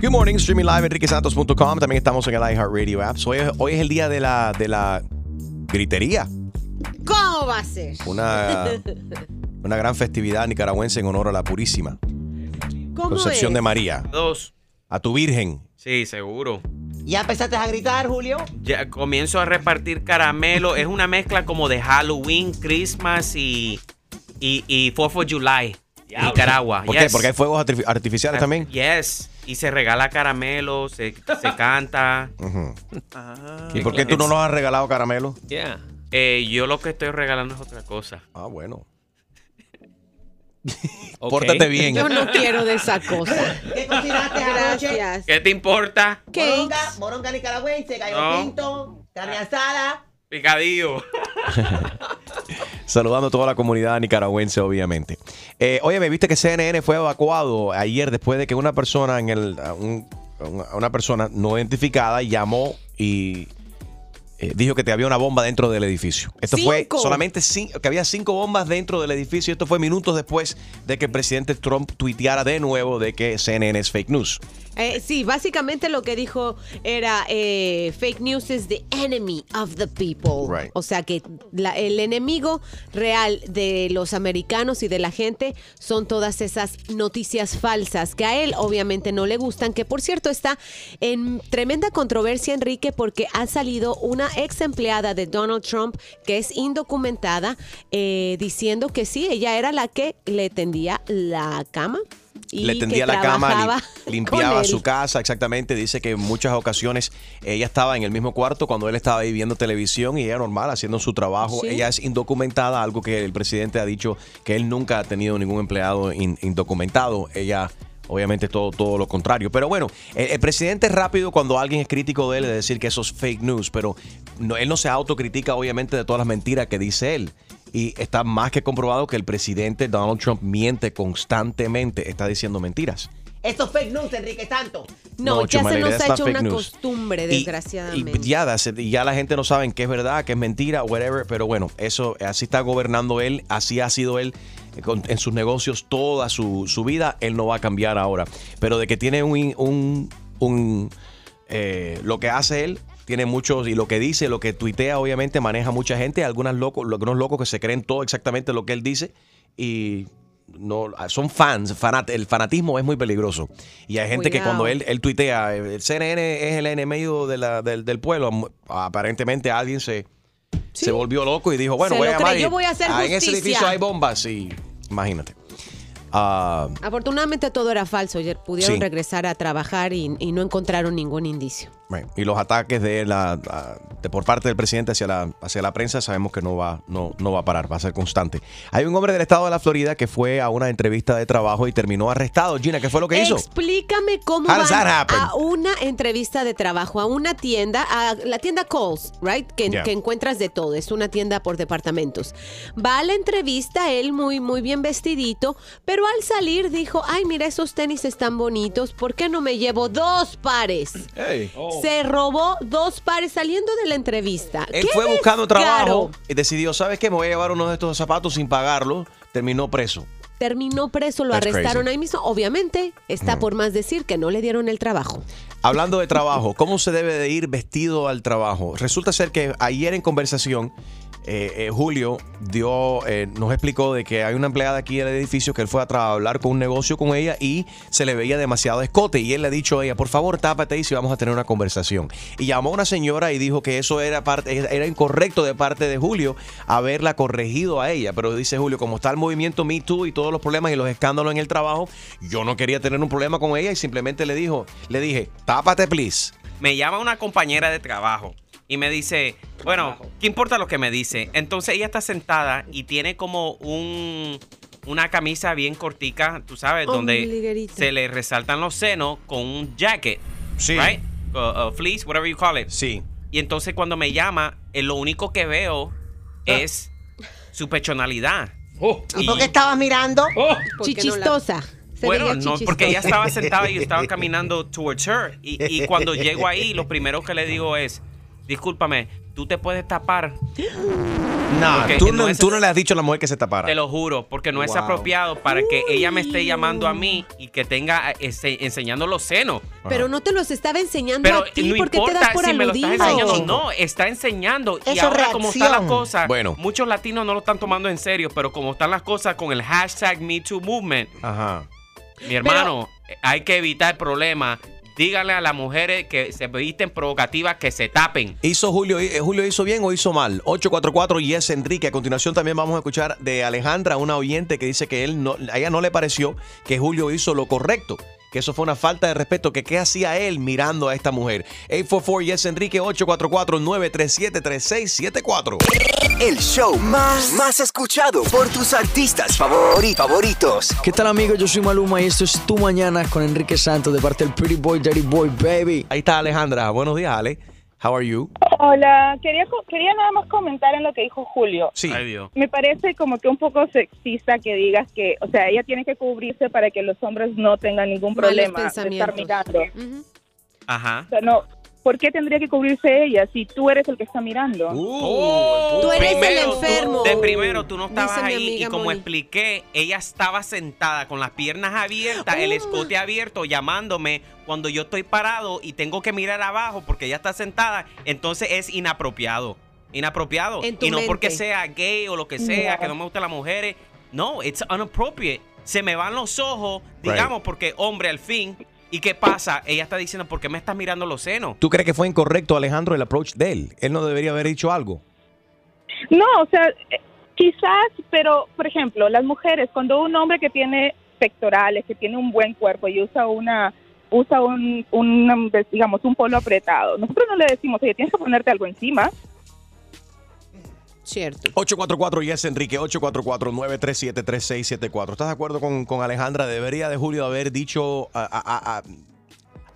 Good morning, streaming live enriquesantos.com. También estamos en el iHeartRadio app. Hoy, es- hoy es el día de la, de la gritería. ¿Cómo va a ser? Una, una gran festividad nicaragüense en honor a la Purísima. ¿Cómo Concepción es? de María. Dos. A tu Virgen. Sí, seguro. ¿Ya empezaste a gritar, Julio? Ya comienzo a repartir caramelo. es una mezcla como de Halloween, Christmas y, y, y 4th of July. Nicaragua. ¿Por yes. qué? Porque hay fuegos artifi- artificiales también. Yes. Y se regala caramelo, se, se canta. Ujú. ¿Y por qué tú no nos has regalado caramelo? Yeah. Eh, yo lo que estoy regalando es otra cosa. Ah, bueno. Pórtate bien. Yo no quiero de esa cosa. ¿Qué cocinaste? Gracias. ¿Qué te importa? Moronga, moronga nicaragüense, gallo No. pinto, carne asada. Picadillo. Saludando a toda la comunidad nicaragüense, obviamente. Eh, oye, me viste que CNN fue evacuado ayer después de que una persona en el un- una- persona no identificada llamó y eh, dijo que te había una bomba dentro del edificio. Esto fue solamente que había cinco bombas dentro del edificio. Esto fue minutos después de que el presidente Trump tuiteara de nuevo de que CNN es fake news. Eh, sí, básicamente lo que dijo era eh, fake news is the enemy of the people. Right. O sea que la- el enemigo real de los americanos y de la gente son todas esas noticias falsas que a él obviamente no le gustan, que por cierto está en tremenda controversia, Enrique, porque ha salido una ex empleada de Donald Trump que es indocumentada eh, diciendo que sí, ella era la que le tendía la cama. Y le tendía la cama, lim- limpiaba su casa, exactamente. Dice que en muchas ocasiones ella estaba en el mismo cuarto cuando él estaba ahí viendo televisión y ella normal haciendo su trabajo. Sí. Ella es indocumentada, algo que el presidente ha dicho que él nunca ha tenido ningún empleado in- indocumentado. Ella Obviamente todo, todo lo contrario. Pero bueno, el, el presidente es rápido cuando alguien es crítico de él de decir que eso es fake news, pero no, él no se autocritica obviamente de todas las mentiras que dice él. Y está más que comprobado que el presidente Donald Trump miente constantemente, está diciendo mentiras. Esto es fake news, Enrique Santos. No, ya se la nos ha hecho una news. costumbre, desgraciadamente. Y ya. Y la gente no sabe qué es verdad, qué es mentira, whatever. Pero bueno, eso así está gobernando él, así ha sido él eh, en sus negocios toda su, su vida. Él no va a cambiar ahora. Pero de que tiene un, un, un, eh, lo que hace él. Tiene muchos, y lo que dice, lo que tuitea, obviamente maneja mucha gente. Algunas locos, algunos locos que se creen todo exactamente lo que él dice. Y no son fans. fanat- el fanatismo es muy peligroso. Y hay gente que cuando él, él tuitea, eh, el CNN es el enemigo de la- del, del pueblo. Aparentemente alguien se, se volvió loco y dijo, bueno, voy a llamar. y- voy a hacer ah, En ese edificio hay bombas y imagínate. Ah, Afortunadamente todo era falso. Ayer pudieron Sí. regresar a trabajar y, y no encontraron ningún indicio. Bueno, y los ataques de la de por parte del presidente hacia la hacia la prensa sabemos que no va no, no va a parar, va a ser constante. Hay un hombre del estado de la Florida que fue a una entrevista de trabajo y terminó arrestado. Gina, ¿qué fue lo que hizo? Explícame cómo van a una entrevista de trabajo, a una tienda, a la tienda Coles, right? Que, Yeah. que encuentras de todo, es una tienda por departamentos. Va a la entrevista, él muy, muy bien vestidito, pero al salir dijo, ay, mira, esos tenis están bonitos, ¿por qué no me llevo dos pares? Hey. Se robó dos pares saliendo de la entrevista. Él ¡Qué fue buscando trabajo y decidió, ¿sabes qué? Me voy a llevar uno de estos zapatos sin pagarlo. Terminó preso. Terminó preso, lo That's arrestaron crazy. ahí mismo. Obviamente, está por más decir que no le dieron el trabajo. Hablando de trabajo, ¿cómo se debe de ir vestido al trabajo? Resulta ser que ayer en conversación, eh, eh, Julio dio, eh, nos explicó de que hay una empleada aquí del edificio que él fue a hablar con un negocio con ella y se le veía demasiado escote y él le ha dicho a ella, por favor tápate y si vamos a tener una conversación. Y llamó a una señora y dijo que eso era, parte, era incorrecto de parte de Julio haberla corregido a ella, pero dice Julio, como está el movimiento Me Too y todos los problemas y los escándalos en el trabajo, yo no quería tener un problema con ella y simplemente le dijo, le dije, tápate please. Me llama una compañera de trabajo y me dice, bueno, ¿qué importa lo que me dice? Entonces ella está sentada y tiene como un, una camisa bien cortica, tú sabes, donde Ombliguerita. se le resaltan los senos con un jacket. Sí. Right? Uh, uh, fleece, whatever you call it. Sí. Y entonces cuando me llama, eh, lo único que veo es su pechonalidad. ¿Y por qué estabas mirando? La- Chichistosa. se Bueno, no, porque ella estaba sentada y yo estaba caminando towards her. Y, y cuando llego ahí, lo primero que le digo es, discúlpame, tú te puedes tapar. No, tú, no no, es- tú no le has dicho a la mujer que se tapara. Te lo juro, porque no es apropiado para que ella me esté llamando a mí y que tenga ese- enseñando los senos. Pero no te los estaba enseñando Pero a ti no porque te das importa por si me lo estás enseñando. No, está enseñando. y Eso ahora como está la reacción. cosa, Bueno. muchos latinos no lo están tomando en serio, pero como están las cosas con el hashtag MeTooMovement, Ajá. mi hermano, eh, hay que evitar problemas. Díganle a las mujeres que se visten provocativas que se tapen. ¿Hizo Julio, eh, Julio hizo bien o hizo mal? 844 y es Enrique. A continuación también vamos a escuchar de Alejandra, una oyente que dice que él no, a ella no le pareció que Julio hizo lo correcto. Que eso fue una falta de respeto. Que qué hacía él mirando a esta mujer. 844 y es Enrique 844-937-3674. El show más, más escuchado por tus artistas favori- favoritos. ¿Qué tal amigos? Yo soy Maluma y esto es Tu Mañana con Enrique Santos de parte del Pretty Boy, Daddy Boy, baby. Ahí está Alejandra. Buenos días, Ale. How are you? Hola, quería, co- quería nada más comentar en lo que dijo Julio. Sí. Ay, Dios. Me parece como que un poco sexista que digas que, o sea, ella tiene que cubrirse para que los hombres no tengan ningún Malos problema de estar mirando. Ajá. O sea, no, ¿por qué tendría que cubrirse ella si tú eres el que está mirando? Uh, Tú eres el Primero, enfermo. Tú, de primero, tú no estabas ahí y como Moni. expliqué, ella estaba sentada con las piernas abiertas, el Oh. escote abierto, llamándome cuando yo estoy parado y tengo que mirar abajo porque ella está sentada, entonces es inapropiado. Inapropiado. En tu y no porque sea gay o lo que sea, No. que no me gustan las mujeres. No, it's inappropriate. Se me van los ojos, Right. digamos, porque hombre, al fin. ¿Y qué pasa? Ella está diciendo, ¿por qué me estás mirando los senos? ¿Tú crees que fue incorrecto, Alejandro, el approach de él? Él no debería haber dicho algo. No, o sea, eh, quizás, pero, por ejemplo, las mujeres, cuando un hombre que tiene pectorales, que tiene un buen cuerpo y usa una usa un, un, digamos, un polo apretado, nosotros no le decimos, oye, tienes que ponerte algo encima. Cierto. 844 y es Enrique, 844-937-3674. ¿Estás de acuerdo con, con Alejandra? ¿Debería de Julio haber dicho a- a- a-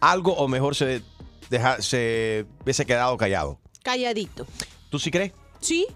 algo o mejor se, deja, se hubiese quedado callado? Calladito. ¿Tú sí crees? Sí,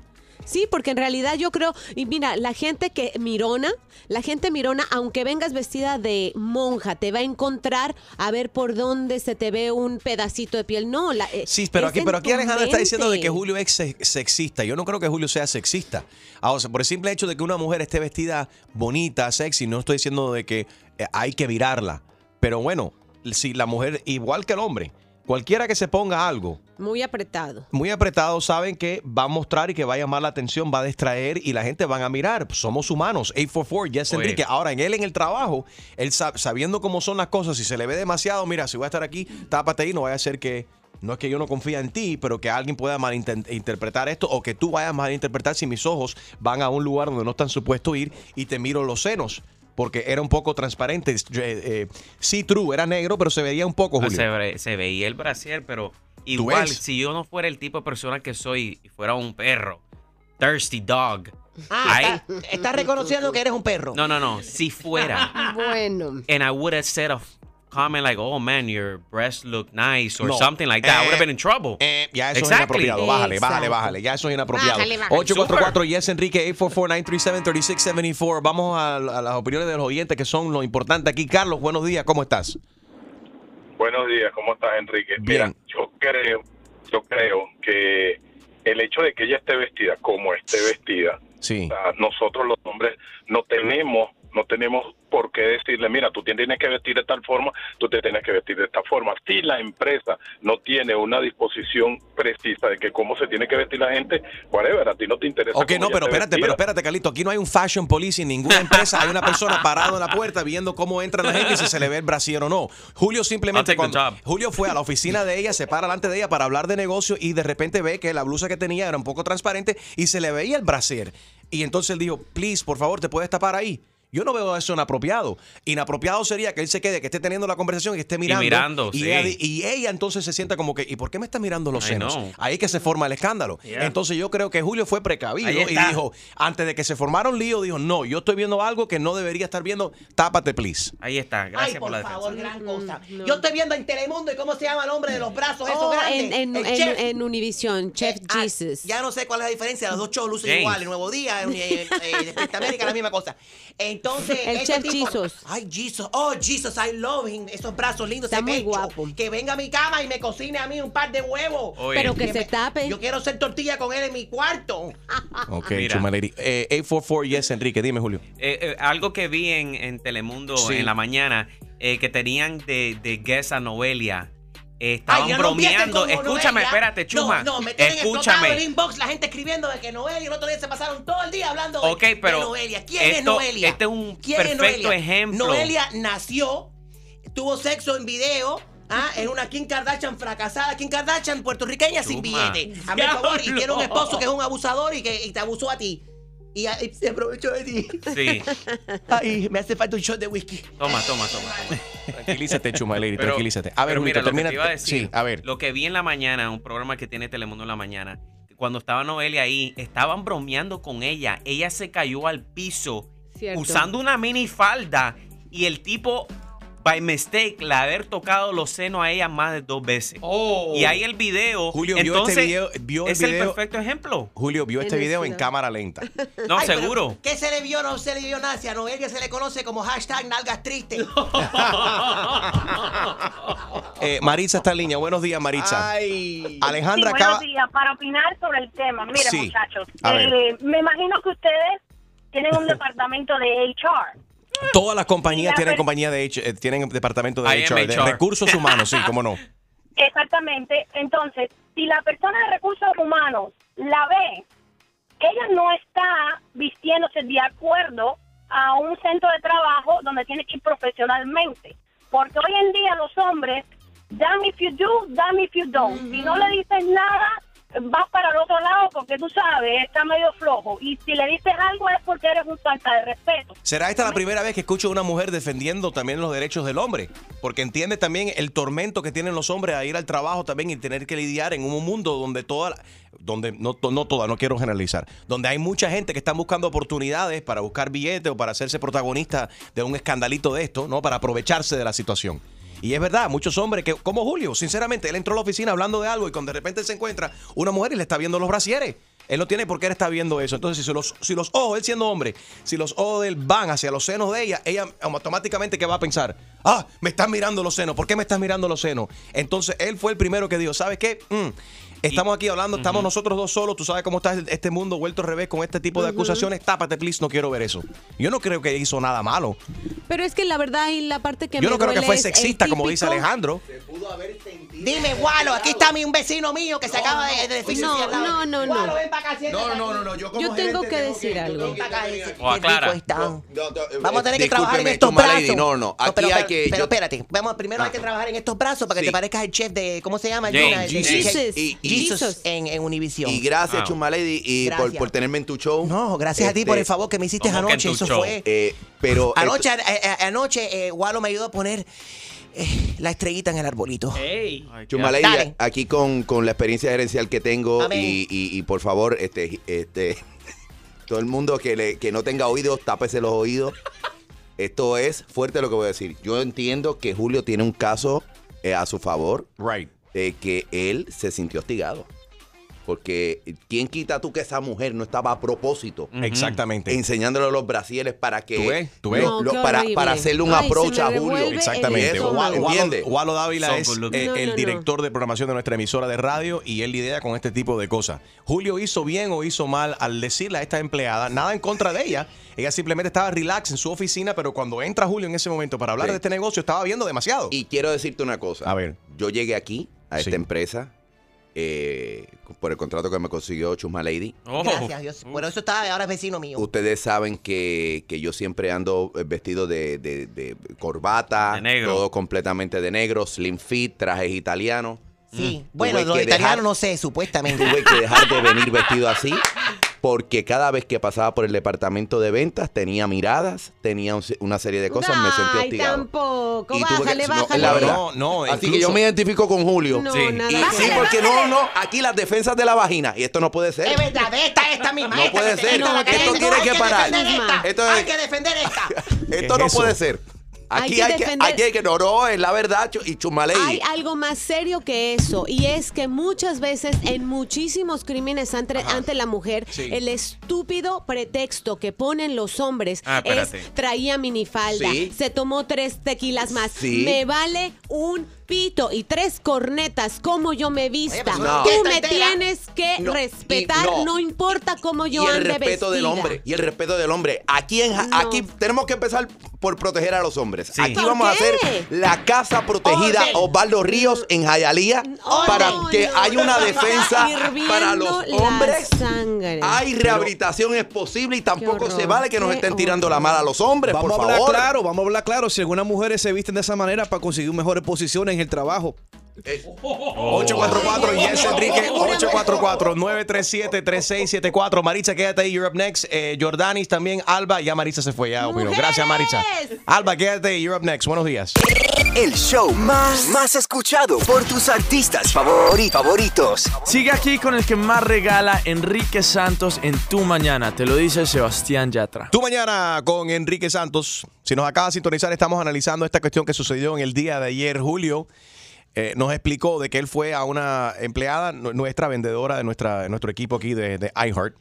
sí, porque en realidad yo creo, y mira, la gente que mirona, la gente mirona, aunque vengas vestida de monja, te va a encontrar a ver por dónde se te ve un pedacito de piel. No, la, eh, Sí, pero aquí, pero aquí Alejandra está diciendo de que. Julio es se- sexista. Yo no creo que Julio sea sexista. Ah, o sea, por el simple hecho de que una mujer esté vestida bonita, sexy, no estoy diciendo de que eh, hay que virarla. Pero bueno, si la mujer, igual que el hombre, cualquiera que se ponga algo Muy apretado. muy apretado, saben que va a mostrar y que va a llamar la atención, va a distraer y la gente van a mirar. Somos humanos. 844, Yes Oye. Enrique. Ahora, en él en el trabajo, él sab- sabiendo cómo son las cosas, si se le ve demasiado, mira, si voy a estar aquí, tápate ahí, no vaya a ser que. No es que yo no confía en ti, pero que alguien pueda malinterpretar esto o que tú vayas a malinterpretar si mis ojos van a un lugar donde no están supuestos ir y te miro los senos. Porque era un poco transparente. Eh, eh, sí, true, era negro, pero se veía un poco, Julio. Se, ve- se veía el brasier, pero igual, si yo no fuera el tipo de persona que soy y fuera un perro, thirsty dog. Ah, ahí- está- estás reconociendo que eres un perro. no, no, no. Si fuera, Bueno. and I would have said a comment like, "Oh man, your breasts look nice" or No. something like that, I would have Eh, been in trouble. Eh, ya eso es Exactly. inapropiado. Bájale, bájale, bájale. Ya eso es inapropiado. Bájale, bájale. 844 Yes Enrique 844-937-3674. Vamos a, a las opiniones de los oyentes que son lo importante aquí. Carlos, buenos días, ¿cómo estás? Buenos días, ¿cómo estás, Enrique? Bien. Mira, yo creo, yo creo que el hecho de que ella esté vestida como esté vestida, Sí. o sea, nosotros los hombres no tenemos, no tenemos por qué decirle, mira, tú te tienes que vestir de tal forma, tú te tienes que vestir de esta forma. Si la empresa no tiene una disposición precisa de que cómo se tiene que vestir la gente, whatever, a ti no te interesa. Ok, cómo no, pero espérate, pero espérate, Carlito. Aquí no hay un fashion police en ninguna empresa. Hay una persona parada en la puerta viendo cómo entra la gente y si se le ve el brasier o no. Julio simplemente cuando. Julio fue a la oficina de ella, se para delante de ella para hablar de negocio y de repente ve que la blusa que tenía era un poco transparente y se le veía el brasier. Y entonces él dijo, please, por favor, ¿te puedes tapar ahí? Yo no veo eso inapropiado. Inapropiado sería que él se quede, que esté teniendo la conversación y que esté mirando. mirando, y, sí. ella, y ella entonces se sienta como que, ¿y por qué me está mirando los I senos? know. Ahí que se forma el escándalo. Yeah. Entonces yo creo que Julio fue precavido y dijo, antes de que se formara un lío, dijo, no, yo estoy viendo algo que no debería estar viendo, tápate, please. Ahí está, gracias Ay, por, por, la defensa. favor, gran cosa. Yo estoy viendo en Telemundo y cómo se llama el hombre de los brazos, esos Oh, grandes. en, en, en- en Univision, Chef Eh, ah, Jesus. ya no sé cuál es la diferencia, los dos shows lucen James. igual, el Nuevo Día, en, eh, eh, América, la misma cosa. Entonces, El ese Chef tipo- Jesus. Ay, Jesus, oh, Jesus, I love him, esos brazos lindos, Está ese muy pecho. guapo. Que venga a mi cama y me cocine a mí un par de huevos. Oye. Pero que se me- tape. Yo quiero hacer tortilla con él en mi cuarto. Ok, Mira. Chuma Lady. Eh, 844, yes, Enrique, dime, Julio. Eh, eh, algo que vi en, en Telemundo Sí. en la mañana, eh, que tenían de, de guest a Noelia. Ay, estaban no bromeando. Escúchame, espérate, Chuma. No, no, me tienen explotado el Escúchame. inbox, la gente escribiendo de que Noelia y el otro día se pasaron todo el día hablando de, pero Noelia. ¿Quién es Noelia? este es un ¿Quién es perfecto ejemplo. Noelia nació, tuvo sexo en video. Ah, en una Kim Kardashian fracasada, Kim Kardashian puertorriqueña sin billete. Hazme el favor, y tiene un esposo que es un abusador y que y te abusó a ti. Y se aprovechó de ti. Sí. Ay, me hace falta un shot de whisky. Toma, toma, toma. toma. Tranquilízate, Chuma Lady, Pero- tranquilízate. A ver, pero Julito, mira, lo que termina. te iba a decir, Sí, a ver. lo que vi en la mañana, un programa que tiene Telemundo en la mañana, cuando estaba Noelia ahí, estaban bromeando con ella. Ella se cayó al piso Cierto. usando una minifalda y el tipo, by mistake, le haber tocado los senos a ella más de dos veces. Y ahí el video. Julio vio entonces, este video- vio el es el perfecto ejemplo. Julio vio este video en cámara lenta. No, Ay, seguro. ¿Qué se le vio? No se le vio nada. Si a Noelia se le conoce como hashtag nalgas tristes. Eh, Maritza está en línea. Buenos días, Maritza. Alejandra Sí, acaba. buenos días. Para opinar sobre el tema, mire Sí. muchachos, eh, me imagino que ustedes tienen un departamento de HR. Todas las compañías La tienen compañía de H- eh, tienen departamento de HR, recursos humanos, sí, cómo no. Exactamente. Entonces, si la persona de recursos humanos la ve, ella no está vistiéndose de acuerdo a un centro de trabajo donde tiene que ir profesionalmente. Porque hoy en día los hombres, damn if you do, damn if you don't. Si no le dices nada, vas para el otro lado porque tú sabes, está medio flojo. Y si le dices algo es porque eres un falta de respeto. ¿Será esta la primera vez que escucho a una mujer defendiendo también los derechos del hombre? Porque entiende también el tormento que tienen los hombres a ir al trabajo también y tener que lidiar en un mundo donde toda, donde no, no toda, no quiero generalizar, donde hay mucha gente que están buscando oportunidades para buscar billetes o para hacerse protagonista de un escandalito de esto, ¿no? Para aprovecharse de la situación. Y es verdad, muchos hombres que, como Julio, sinceramente, él entró a la oficina hablando de algo y cuando de repente se encuentra una mujer y le está viendo los brasieres. Él no tiene por qué él está viendo eso. Entonces, si los, si los ojos, él siendo hombre, si los ojos de él van hacia los senos de ella, ella automáticamente que va a pensar, ah, me estás mirando los senos, ¿por qué me estás mirando los senos? Entonces, él fue el primero que dijo, ¿sabes qué? Mm, estamos aquí hablando, estamos nosotros dos solos, tú sabes cómo está este mundo vuelto al revés con este tipo de acusaciones, tápate, please, no quiero ver eso. Yo no creo que hizo nada malo. Pero es que la verdad y la parte que Yo me no creo que fue sexista, como dice Alejandro. Dime, Gualo, aquí está mi un vecino mío que se acaba de, de decir No, no, no, no. Gualo, ven para acá, siéntate No, no, no, no. Yo, como Yo tengo que decir algo. Ven para acá, ese- O qué aclara. rico están. No, no, eh, Vamos a tener que trabajar en estos brazos. No, no, aquí pero, hay pero- que. Pero yo- espérate, vamos, primero hay que Ah. trabajar en estos brazos para que Sí. te parezcas el chef de, ¿cómo se llama? Jesus. Jesus en, en Univision. Y gracias, Wow. Chuma Lady, y por, Gracias. por tenerme en tu show. No, gracias a ti por Este, el favor que me hiciste ¿Cómo que en anoche. Eso show? fue. eh, pero. Anoche, anoche eh, Gualo me ayudó a poner eh, la estrellita en el arbolito. Ey. Chuma Lady, Dale. aquí con, con la experiencia gerencial que tengo y, y, y por favor, este, este, todo el mundo que, le, que no tenga oídos, tápese los oídos. Esto es fuerte lo que voy a decir. Yo entiendo que Julio tiene un caso eh, a su favor Right. De que él se sintió hostigado. Porque ¿quién quita tú que esa mujer no estaba a propósito Exactamente. enseñándole los brasieres para que ¿Tú ves? ¿Tú ves? No, lo- para, para hacerle un Ay, approach a Julio? Exactamente. Walo- ¿entiendes? Walo Dávila es eh, No, el no, director de programación de nuestra emisora de radio y él lidia con este tipo de cosas. Julio hizo bien o hizo mal al decirle a esta empleada, nada en contra de ella. Ella simplemente estaba relax en su oficina, pero cuando entra Julio en ese momento para hablar Sí. de este negocio, estaba viendo demasiado. Y quiero decirte una cosa. A ver. Yo llegué aquí, a esta Sí. empresa, eh, por el contrato que me consiguió Chusma Lady. Oh. Gracias, Dios. Por eso está, ahora es vecino mío. Ustedes saben que, que yo siempre ando eh, vestido de, de- de corbata, De negro. todo completamente de negro, slim fit, trajes italianos. Sí. Mm. Bueno, los italianos no sé, supuestamente. Tuve que dejar de venir vestido así porque cada vez que pasaba por el departamento de ventas tenía miradas, tenía un- una serie de cosas, me sentí Ay, hostigado. tampoco. Y tuve que- Bájale, no, bájale. la verdad. No, no, Así que yo me identifico con Julio. No, Sí. nada Y sí, porque no, no, aquí las defensas de la vagina, y esto no puede ser. Es verdad, esta, esta misma. No esta puede ser. esta esto tiene que parar. Esto es- Hay que defender esta. Esto ¿Qué no es puede ser. Aquí que hay que, hay que, no, no, es la verdad, y Chumaley. Hay algo más serio que eso y es que muchas veces en muchísimos crímenes ante, ante la mujer Sí. el estúpido pretexto que ponen los hombres Ah, es traía minifalda, Sí. se tomó tres tequilas más, Sí. me vale un pito y tres cornetas como yo me vista. pues, no. Tú me entera. tienes que No, respetar, y no. no. importa cómo yo y el ande respeto del hombre y el respeto del hombre aquí en aquí tenemos que empezar por proteger a los hombres Sí. aquí ¿Por vamos a hacer la casa protegida Orden. Osvaldo Ríos en Jayalía para que no, haya una defensa para los hombres sangre. hay rehabilitación es posible y tampoco se vale que nos estén tirando horror. la mala a los hombres Vamos por a hablar favor claro, vamos a hablar claro. Si algunas mujeres se visten de esa manera para conseguir mejores posiciones el trabajo. Eh, 844 Yes Enrique 844-937-3674 Maritza, quédate ahí, up next. Eh, Jordanis también, Alba, ya Maritza se fue, ya opinó. Gracias, Maritza. Alba, quédate ahí, up next. Buenos días. El show más, más escuchado por tus artistas favori- favoritos. Sigue aquí con el que más regala Enrique Santos en tu mañana. Te lo dice Sebastián Yatra. Tú mañana con Enrique Santos. Si nos acaba de sintonizar, estamos analizando esta cuestión que sucedió en el día de ayer. Julio eh, nos explicó de que él fue a una empleada, nu- nuestra vendedora de, nuestra, nuestro equipo aquí de, de iHeart.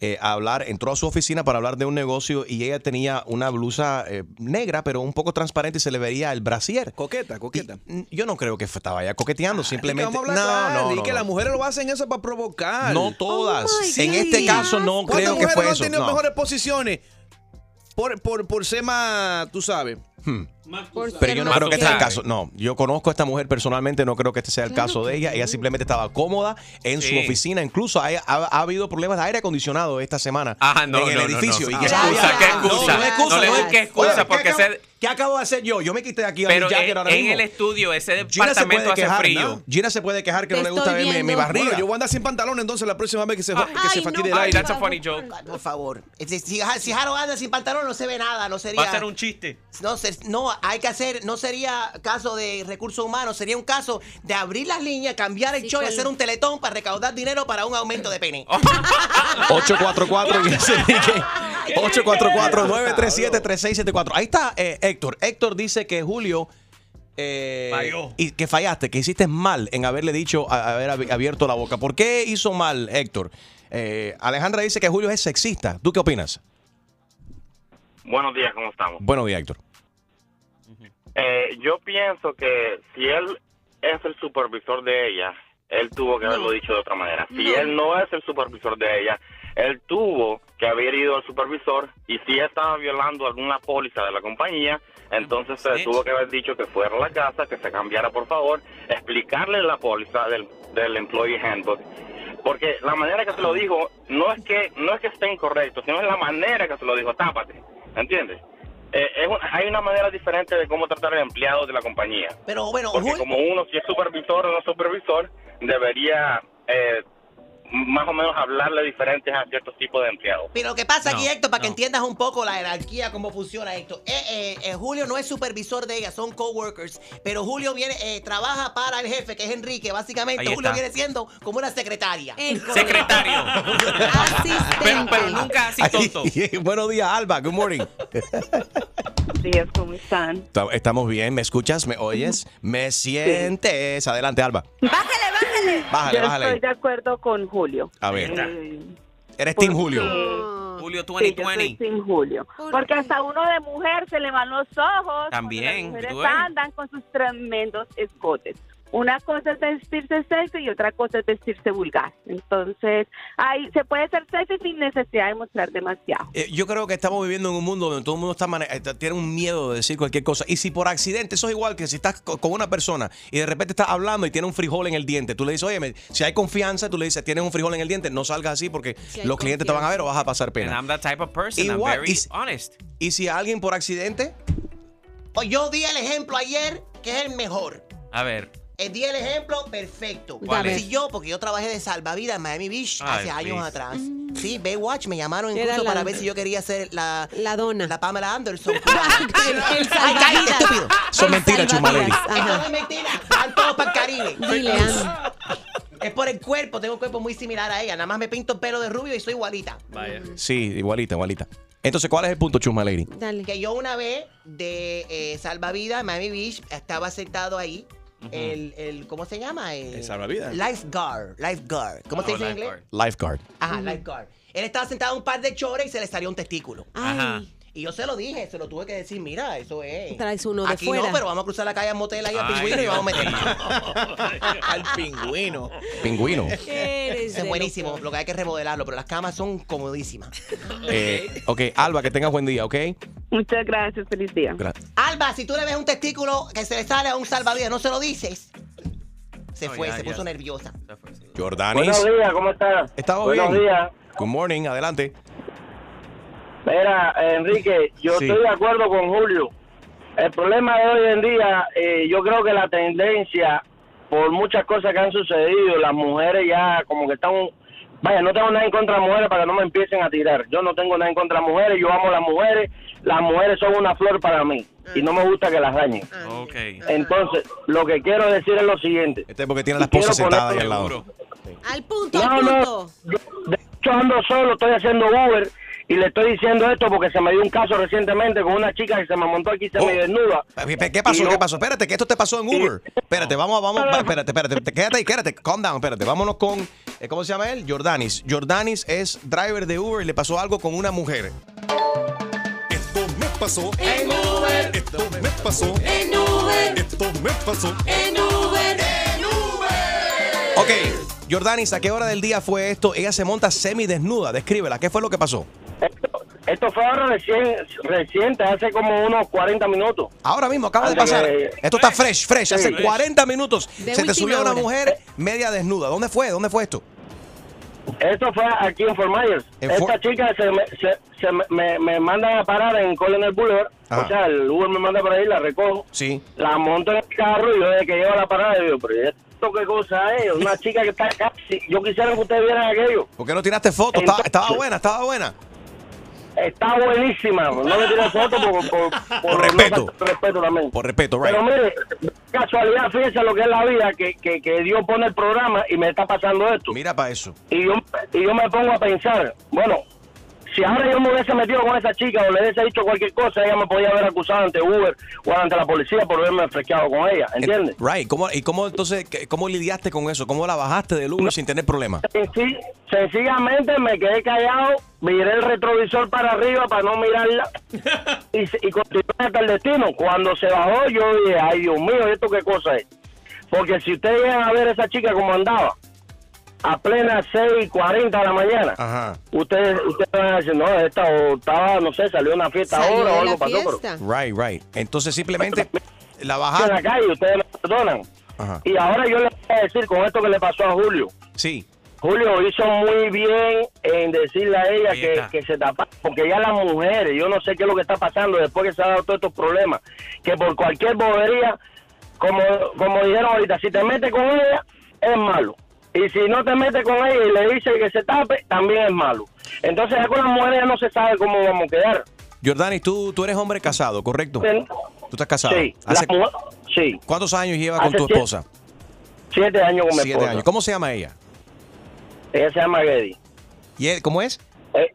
eh, a hablar, entró a su oficina para hablar de un negocio y ella tenía una blusa eh, negra, pero un poco transparente y se le veía el brasier. Coqueta, coqueta. Y, mm, yo no creo que estaba ya coqueteando, simplemente. Vamos a hablar no, claro, no, y no, que no. las mujeres lo hacen eso para provocar. No todas. Oh en este caso no ¿Cuántas creo que mujeres fue no han tenido No. mejores posiciones por, por, por ser más, tú sabes? Por Pero ser yo no creo que este sea el caso. No, yo conozco a esta mujer personalmente, no creo que este sea el caso de ella. Ella simplemente estaba cómoda en su oficina. Incluso ha, ha habido problemas de aire acondicionado esta semana Ah, no, en el no, no, edificio. no. Y ¿Qué excusa? ¿Qué excusa? No, le no busques es- excusa, Oye, ¿qué porque ese- ¿Qué acabo de hacer yo? Yo me quité de aquí a Pero mi jacket en, ahora en mismo. el estudio, ese departamento puede hace quejar, frío. ¿no? Gina se puede quejar que Te no le gusta estoy ver mi, mi viendo. barriga. Bueno, yo voy a andar sin pantalón entonces la próxima vez que se, Ah. que se Ay, no, el Ay, aire. that's a funny joke. Por favor. Si, si, anda sin pantalón, no se ve nada. No sería. Va a ser un chiste. No, se- no, hay que hacer, no sería caso de recursos humanos, sería un caso de abrir las líneas, cambiar el Sí, show y con- hacer un teletón para recaudar dinero para un aumento de pene. 844 y ese. 844-937-3674. Ahí está eh, Héctor. Héctor dice que Julio. eh, Falló. Y que fallaste, que hiciste mal en haberle dicho, a- haber abi- abierto la boca. ¿Por qué hizo mal, Héctor? Eh, Alejandra dice que Julio es sexista. ¿Tú qué opinas? Buenos días, ¿cómo estamos? Buenos días, Héctor. Eh, yo pienso que si él es el supervisor de ella, él tuvo que haberlo dicho de otra manera. Si No. él no es el supervisor de ella, él tuvo que haber ido al supervisor y si estaba violando alguna póliza de la compañía, entonces se tuvo que haber dicho que fuera a la casa, que se cambiara por favor, explicarle la póliza del, del employee handbook. Porque la manera que se lo dijo no es que no es que esté incorrecto, sino es la manera que se lo dijo, tápate, ¿entiendes? Eh, es un- hay una manera diferente de cómo tratar al empleado de la compañía. Pero bueno, Porque como uno, si es supervisor o no supervisor, debería eh, más o menos hablarle diferentes a ciertos tipos de empleados. pero lo que pasa aquí, Héctor, para que entiendas un poco la jerarquía, cómo funciona esto. Eh, eh, eh, Julio no es supervisor de ella, son coworkers. Pero Julio viene, eh, trabaja para el jefe, que es Enrique. Básicamente, Ahí Julio está. viene siendo como una secretaria. El Secretario. asistente. pero, pero nunca así tonto. Buenos días, Alba. Good morning. días, ¿cómo están? Ta- Estamos bien. ¿Me escuchas? ¿Me oyes? ¿Me sientes? Adelante, Alba. Bájale, bájale. Bájale, Yo bájale. estoy de acuerdo con Julio. A ver. Eh, Eres Team porque- Julio. Julio Sí, yo soy 2020. Team Julio. ¿Por Porque hasta uno de mujer se le van los ojos. También, Las mujeres andan con sus tremendos escotes. Una cosa es vestirse sexy y otra cosa es vestirse vulgar. Entonces, ahí se puede ser sexy sin necesidad de mostrar demasiado. Eh, yo creo que estamos viviendo en un mundo donde todo el mundo está eh, tiene un miedo de decir cualquier cosa. Y si por accidente, eso es igual que si estás co- con una persona y de repente estás hablando y tiene un frijol en el diente, tú le dices, oye, si hay confianza, tú le dices, tienes un frijol en el diente, no salgas así porque Si los clientes te van a ver o vas a pasar And pena. I'm that type of person. I'm Igual, very y si- honest. Y si alguien por accidente, Pues yo di el ejemplo ayer, que es el mejor. A ver. Eh, di el ejemplo perfecto. ¿Cuál es? Si yo, porque yo trabajé de salvavidas en Miami Beach Ay, hace años please. atrás. Sí, Baywatch me llamaron Era incluso la- para ver si yo quería ser la, La dona. la Pamela Anderson. El- el Ay, salvavidas. estúpido. Son mentiras, Chumaleri. Esto no es mentira. Van todos para el Caribe. Dile. Es por el cuerpo, tengo un cuerpo muy similar a ella. Nada más me pinto el pelo de rubio y soy igualita. Vaya. Sí, igualita, igualita. Entonces, ¿cuál es el punto, Chuma Lady? Dale. Que yo una vez de eh, salvavidas, Miami Beach, estaba sentado ahí. El, el, ¿cómo se llama? El, El salvavidas. Lifeguard. Lifeguard. ¿Cómo se Oh, dice en inglés? lifeguard. Lifeguard. Ajá, lifeguard. Él estaba sentado en un par de chores y se le salió un testículo. Ajá. Y yo se lo dije, se lo tuve que decir, mira, eso es. Traes uno de Aquí fuera. no, pero vamos a cruzar la calle a motel ahí a Ay, pingüino y vamos a meter mano. Al pingüino. Pingüino. es buenísimo, loco. lo que hay que remodelarlo, pero las camas son comodísimas. Eh, ok, Alba, que tengas buen día, ¿ok? Muchas gracias, feliz día. Gra- Alba, si tú le ves un testículo que se le sale a un salvavidas, no se lo dices. Se No, fue, ya, se ya. puso nerviosa. Jordanis. Buenos días, ¿cómo estás? Estamos Buenos bien. días. Good morning, adelante. Mira, Enrique, yo Sí. estoy de acuerdo con Julio. El problema de hoy en día, eh, yo creo que la tendencia, por muchas cosas que han sucedido, las mujeres ya como que están... Vaya, no tengo nada en contra de las mujeres para que no me empiecen a tirar. Yo no tengo nada en contra de las mujeres, yo amo a las mujeres. Las mujeres son una flor para mí y no me gusta que las dañen. Ok. Entonces, lo que quiero decir es lo siguiente. Este es porque tiene a la Y quiero esposa sentada ahí al lado. Al punto, No, al no, punto. yo de hecho ando solo, estoy haciendo Uber y le estoy diciendo esto porque se me dio un caso recientemente con una chica que se me montó aquí y se Oh. me desnuda. ¿Qué pasó? Yo- ¿Qué pasó? Espérate, que esto te pasó en Uber. Espérate, vamos, vamos, va, espérate, espérate, te- quédate ahí, quédate, calm down, espérate. Vámonos con, eh, ¿cómo se llama él? Jordanis. Jordanis es driver de Uber y le pasó algo con una mujer. Esto me pasó en Uber. Esto me pasó en Uber. Esto me pasó en Uber. En Uber. Ok, Jordanis, ¿a qué hora del día fue esto? Ella se monta semidesnuda, descríbela, ¿qué fue lo que pasó? Esto fue ahora recién, reciente, hace como unos 40 minutos. Ahora mismo, acaba de pasar. que- Esto está fresh, fresh. Sí. Hace 40 minutos De se te subió una mujer media desnuda. ¿Dónde fue? ¿Dónde fue esto? Esto fue aquí en Fort Myers. En Esta chica se, me, se, se me, me, me mandan a parar en Colonel Boulevard. Ajá. O sea, el Uber me manda por ahí, la recojo. Sí. La monto en el carro y yo desde que llego a la parada digo, pero ¿y esto qué cosa es? Una chica que está casi... Yo quisiera que ustedes vieran aquello. ¿Por qué no tiraste fotos? Estaba buena, estaba buena. Está buenísima. No le tiré foto por, por, por, Por respeto. por respeto también. Por respeto, right. Pero mire, casualidad, fíjese lo que es la vida, que, que, que Dios pone el programa y me está pasando esto. Mira para eso. Y yo, y yo me pongo a pensar, bueno, si ahora yo me hubiese metido con esa chica o le hubiese dicho cualquier cosa, ella me podía haber acusado ante Uber o ante la policía por haberme fresqueado con ella, ¿entiendes? Right. ¿Cómo, ¿Y cómo entonces, cómo lidiaste con eso? ¿Cómo la bajaste del Uber sin tener problema? Senci- sencillamente me quedé callado, miré el retrovisor para arriba para no mirarla y, y continué hasta el destino. Cuando se bajó, yo dije, ay Dios mío, ¿esto qué cosa es? Porque si ustedes llegan a ver a esa chica como andaba, a plena 6:40 de la mañana, Ajá. ustedes, ustedes van a decir, no, esta o estaba, no sé, salió una fiesta Salió ahora o algo pasó, fiesta. Right, right. Entonces simplemente la pero en la calle, ustedes me perdonan. Ajá. Y ahora yo les voy a decir con esto que le pasó a Julio. Sí. Julio hizo muy bien en decirle a ella que, que se tapa, porque ya las mujeres, yo no sé qué es lo que está pasando después que se han dado todos estos problemas, que por cualquier bobería, como, como dijeron ahorita, si te metes con ella, es malo. Y si no te metes con ella y le dices que se tape, también es malo. Entonces ya con las mujeres ya no se sabe cómo vamos a quedar. Jordani, tú, tú eres hombre casado, ¿correcto? Sí. Tú estás casado. Sí, ¿Hace la mu- sí, ¿Cuántos años lleva con tu esposa? siete años con mi Siete esposa. años. ¿Cómo se llama ella? Ella se llama Geddy. ¿Y ¿Cómo es? Eh,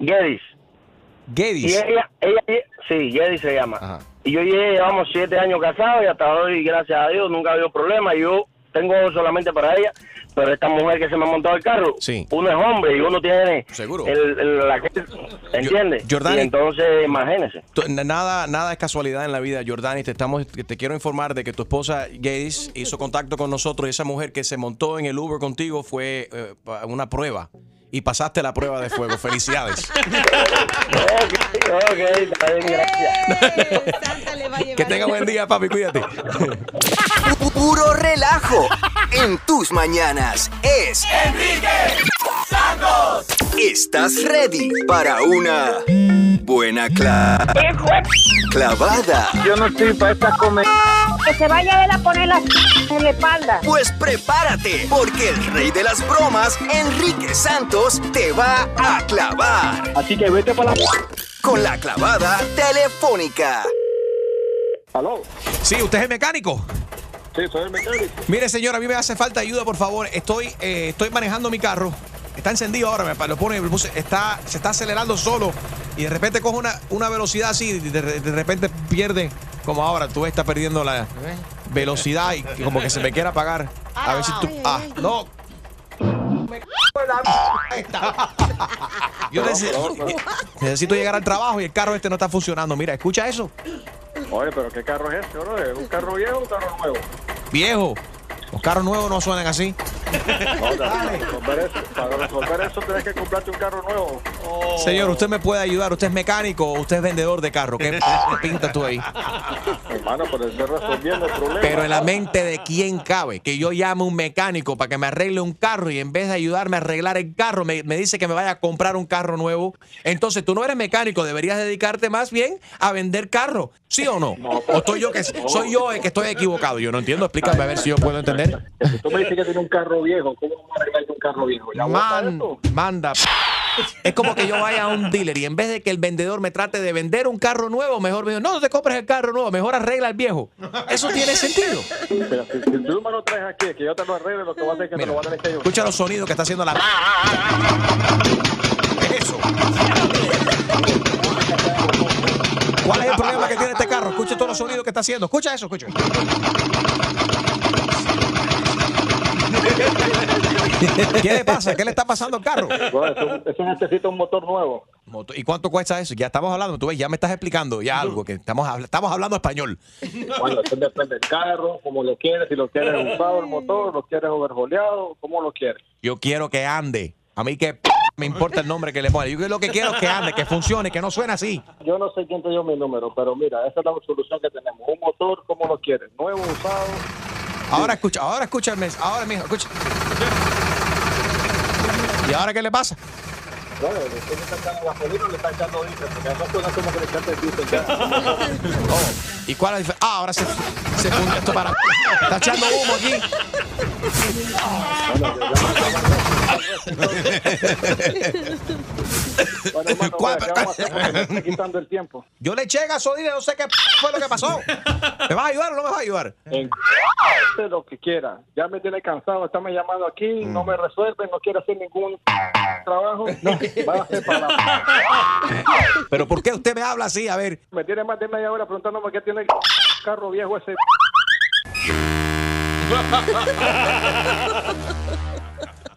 Geddy. Y Gedis. ella, ella, sí, Geddy se llama. Ajá. Y yo llevamos siete años casados y hasta hoy, gracias a Dios, nunca ha habido problema. Yo tengo solamente para ella, pero esta mujer que se me ha montado el carro, Sí. uno es hombre y uno tiene Seguro. el, el- la ¿entiendes? Jordani- Y entonces, imagínese. Nada, nada es casualidad en la vida, Jordani. Te, estamos, te quiero informar de que tu esposa Gedis hizo contacto con nosotros y esa mujer que se montó en el Uber contigo fue eh, una prueba. Y pasaste la prueba de fuego. Felicidades. ok, está bien, gracias. Santa le va a llevar. que tenga buen día, papi. Cuídate. Pu- Puro relajo en tus mañanas es Enrique Santos. ¿Estás ready para una buena cla- clavada? Yo no estoy para esta comer. Que se vaya él a poner las en la espalda. Pues prepárate, porque el rey de las bromas, Enrique Santos, te va a clavar. Así que vete para la... Con la clavada telefónica. ¿Aló? Sí, ¿usted es el mecánico? Sí, soy el mecánico. Mire, señor, a mí me hace falta ayuda, por favor. Estoy, eh, estoy manejando mi carro. Está encendido ahora, me lo pone, lo puse- está, se está acelerando solo y de repente coge una, una velocidad así y de, de repente pierde, como ahora, tú estás perdiendo la velocidad y como que se me quiere apagar. A ver si tú... Ah, no. Me cago en la esta. Yo necesito, necesito llegar al trabajo y el carro este no está funcionando. Mira, escucha eso. Oye, pero ¿qué carro es este, bro? ¿Es un carro viejo o un carro nuevo? Viejo, los carros nuevos no suenan así. No, para resolver eso, para resolver eso tienes que comprarte un carro nuevo. Señor, usted me puede ayudar. ¿Usted es mecánico o usted es vendedor de carro? ¿Qué pinta tú ahí? Hermano, pero estoy resolviendo el problema. Pero en la mente de quién cabe que yo llame a un mecánico para que me arregle un carro y en vez de ayudarme a arreglar el carro me, me dice que me vaya a comprar un carro nuevo. Entonces tú no eres mecánico, deberías dedicarte más bien a vender carros. ¿Sí o no? ¿O estoy yo que soy yo el que estoy equivocado? Yo no entiendo. Explícame a ver si yo puedo entender. Si tú me dices que tiene un carro viejo, ¿cómo vamos a arreglar un carro viejo? ¿Ya Man, manda. Es como que yo vaya a un dealer y en vez de que el vendedor me trate de vender un carro nuevo, mejor me diga, no, no te compres el carro nuevo, mejor arregla el viejo. Eso tiene sentido. Pero si, si tú me lo traes aquí, que yo te lo arregle, lo que va a hacer es que te lo voy a tener que yo. Escucha los sonidos que está haciendo la. ¿Qué es eso? ¿Cuál es el problema que tiene este carro? Escucha todos los sonidos que está haciendo. Escucha eso, escucha. ¿Qué le pasa? ¿Qué le está pasando al carro? Bro, eso, eso necesita un motor nuevo. ¿Y cuánto cuesta eso? Ya estamos hablando, tú ves, ya me estás explicando ya algo, que estamos, estamos hablando español. Bueno, eso depende del carro, como lo quieres, si lo quieres usado el motor, lo quieres overjoleado, cómo lo quieres. Yo quiero que ande. A mí que me importa el nombre que le pone. Yo lo que quiero es que ande, que funcione, que no suene así. Yo no sé quién te dio mi número, pero mira, esa es la solución que tenemos. Un motor, ¿cómo lo quieres? Nuevo, usado. Ahora escucha, ahora escúchame, ahora mijo, escucha. ¿Y ahora qué le pasa? Bueno, le estoy echando gasolina o le está echando diésel, porque esas cosas como que le diésel ya. ¿Y cuál es la diferencia? Ah, ahora se, se funde esto para. Está echando humo aquí. Bueno, hermano, mira, ¿qué vamos a hacer? Porque me está quitando el tiempo. Yo le eché gasolina, no sé qué fue lo que pasó. ¿Me vas a ayudar o no me vas a ayudar? En hace lo que quiera. Ya me tiene cansado, está me llamando aquí, no me resuelve, no quiere hacer ningún trabajo. No, va a hacer para la... Pero ¿por qué usted me habla así? A ver. Me tiene más de media hora preguntándome qué tiene el carro viejo ese.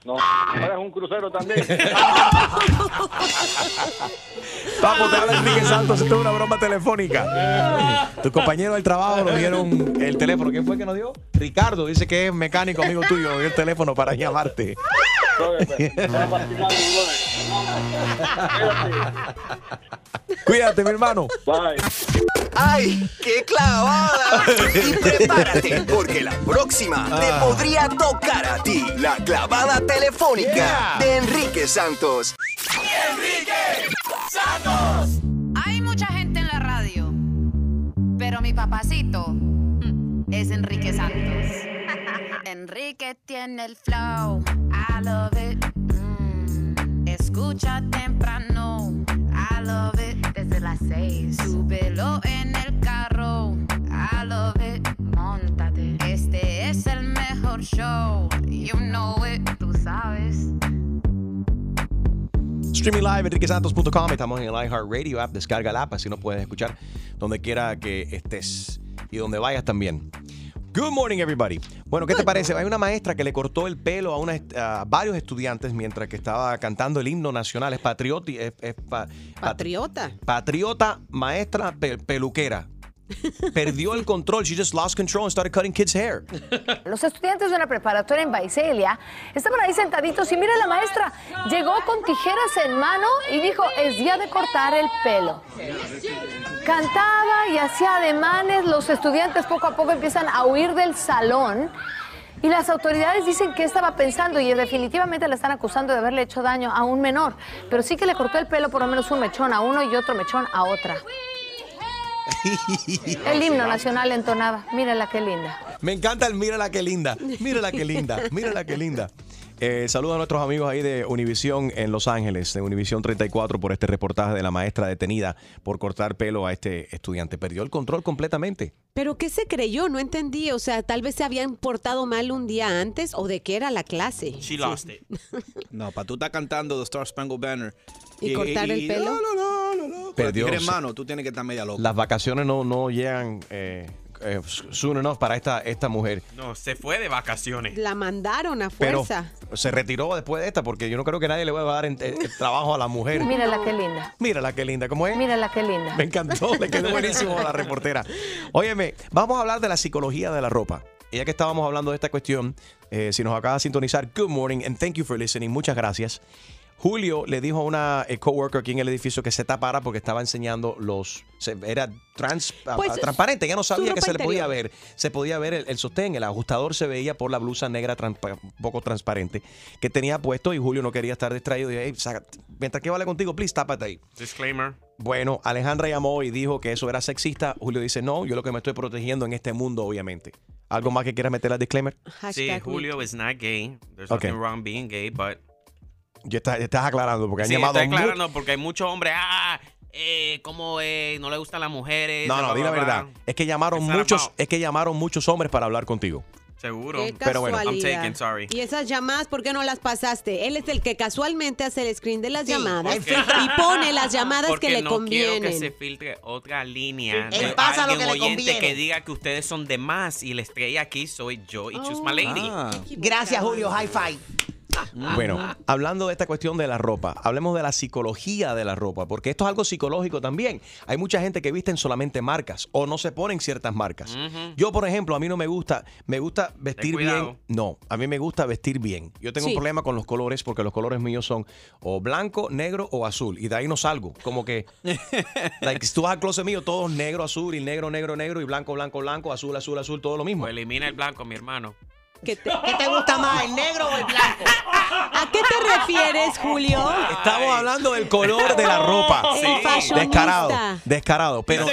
No, ahora es un crucero también. Papo, te habla Enrique Santos, esto es una broma telefónica. Tu compañero del trabajo nos dieron el teléfono. ¿Quién fue que nos dio? Ricardo, dice que es mecánico amigo tuyo, nos dio el teléfono para llamarte. Cuídate, mi hermano. Bye. ¡Ay, qué clavada! Y prepárate, porque la próxima te podría tocar a ti. La clavada telefónica Yeah. de Enrique Santos. ¡Enrique Santos! Hay mucha gente en la radio, pero mi papacito es Enrique Santos. Enrique tiene el flow, I love it. Mm, Escucha temprano, I love it. Desde las seis, súbelo en el carro, I love it. Móntate, este es el mejor show, you know it, tú sabes. Streaming live, enriquesantos.com. Estamos en el iHeartRadio app. Descarga la app, así nos puedes escuchar donde quiera que estés y donde vayas también. Good morning, everybody. Bueno, ¿qué te parece? Hay una maestra que le cortó el pelo a, una a varios estudiantes mientras que estaba cantando el himno nacional. Es patrioti, es, es pa- pat- Patriota. patriota, maestra, pe- peluquera. Perdió el control. She just lost control and started cutting kids' hair. Los estudiantes de la preparatoria en Baicelia estaban ahí sentaditos y mira la maestra llegó con tijeras en mano y dijo es día de cortar el pelo. Cantaba y hacía ademanes, los estudiantes poco a poco empiezan a huir del salón y las autoridades dicen que estaba pensando y definitivamente le están acusando de haberle hecho daño a un menor, pero sí que le cortó el pelo por lo menos un mechón a uno y otro mechón a otra. El himno nacional entonaba. Mírala qué linda. Me encanta el mírala qué linda. Mírala qué linda. Mírala qué linda. Eh, saludos a nuestros amigos ahí de Univisión en Los Ángeles, de Univisión 34, por este reportaje de la maestra detenida por cortar pelo a este estudiante. Perdió el control completamente. ¿Pero qué se creyó? No entendí. O sea, tal vez se habían portado mal un día antes o de qué era la clase. She lost it. No, para tú estar cantando The Star Spangled Banner. ¿Y cortar el pelo? No, no, no, no, no. Perdió, hermano, tú tienes que estar media loca. Las vacaciones no, no llegan eh, eh, soon enough para esta, esta mujer. No, se fue de vacaciones. La mandaron a Pero fuerza. se retiró después de esta porque yo no creo que nadie le va a dar en- eh, trabajo a la mujer. Mírala qué linda. Mírala qué linda, ¿cómo es? Mírala qué linda. Me encantó, le quedó buenísimo a la reportera. Óyeme, vamos a hablar de la psicología de la ropa. Y Ya que estábamos hablando de esta cuestión, eh, si nos acaba de sintonizar, good morning and thank you for listening. Muchas gracias. Julio le dijo a una eh, coworker aquí en el edificio que se tapara porque estaba enseñando los. se- era trans, a- Pues, a- transparente, ya no sabía que se le podía ver. Se podía ver el, el sostén, el ajustador se veía por la blusa negra poco transparente que tenía puesto y Julio no quería estar distraído. Y, "Ey, saca- mientras que vale contigo, please, tápate ahí. Disclaimer. Bueno, Alejandra llamó y dijo que eso era sexista. Julio dice, no, yo lo que me estoy protegiendo en este mundo, obviamente. ¿Algo más que quieras meter al disclaimer? Sí, Julio is not gay. There's nothing wrong being gay, but Ya estás, ya estás aclarando, porque han sí, llamado estoy aclarando porque hay muchos hombres, ah, eh, como eh, no le gustan las mujeres. No, no, di la verdad. Es que llamaron muchos, es que llamaron muchos hombres para hablar contigo. Seguro. Qué Pero bueno, I'm taken, sorry. Y esas llamadas, ¿por qué no las pasaste? Él es el que casualmente hace el screen de las Sí, llamadas él y pone las llamadas Porque que le no convienen. quiero que se filtre otra línea Sí, de él pasa lo alguien que le oyente conviene. que diga que ustedes son de más y la estrella aquí soy yo y Choose My Lady. Ah. Gracias, Julio. High five. Bueno, hablando de esta cuestión de la ropa, hablemos de la psicología de la ropa, porque esto es algo psicológico también. Hay mucha gente que visten solamente marcas o no se ponen ciertas marcas. Yo, por ejemplo, a mí no me gusta, me gusta vestir bien. No, a mí me gusta vestir bien. Yo tengo Sí. un problema con los colores porque los colores míos son o blanco, negro o azul y de ahí no salgo. Como que, like, si tú vas al closet mío, todo es negro, azul y negro, negro, negro y blanco, blanco, blanco, azul, azul, azul, todo lo mismo. Pues elimina el blanco, mi hermano. ¿Qué te, ¿Qué te gusta más, el negro o el blanco? ¿A qué te refieres, Julio? Estamos hablando del color de la ropa. El fashionista. Descarado, descarado, pero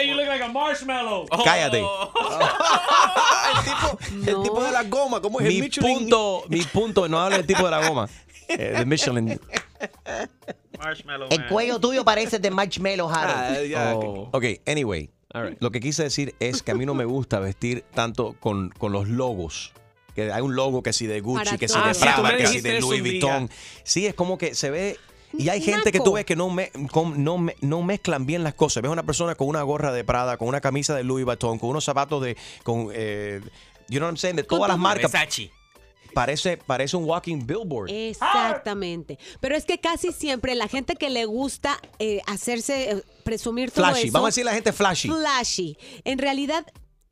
marshmallow. cállate. El tipo de la goma, ¿cómo es el Mi Michelin? punto, mi punto, no hablo del tipo de la goma. eh, de Michelin. Marshmallow. El cuello tuyo parece de marshmallow, Harold. Ah, Oh. Ok, anyway. Lo que quise decir es que a mí no me gusta vestir tanto con, con los logos. Que hay un logo que si de Gucci, Para que si todo. de Ah, sí, Prada, me que si dijiste de eso Louis un día. Vuitton. Sí, es como que se ve. Y hay gente que Naco. tú ves que no, me- con- no, me- no mezclan bien las cosas. Ves una persona con una gorra de Prada, con una camisa de Louis Vuitton, con unos zapatos de. Con, eh, you know what I'm saying? De todas las marcas. Versace. Parece, parece un walking billboard. Exactamente. Pero es que casi siempre la gente que le gusta eh, hacerse, eh, presumir todo Flashy. eso. Vamos a decir la gente flashy. Flashy. En realidad,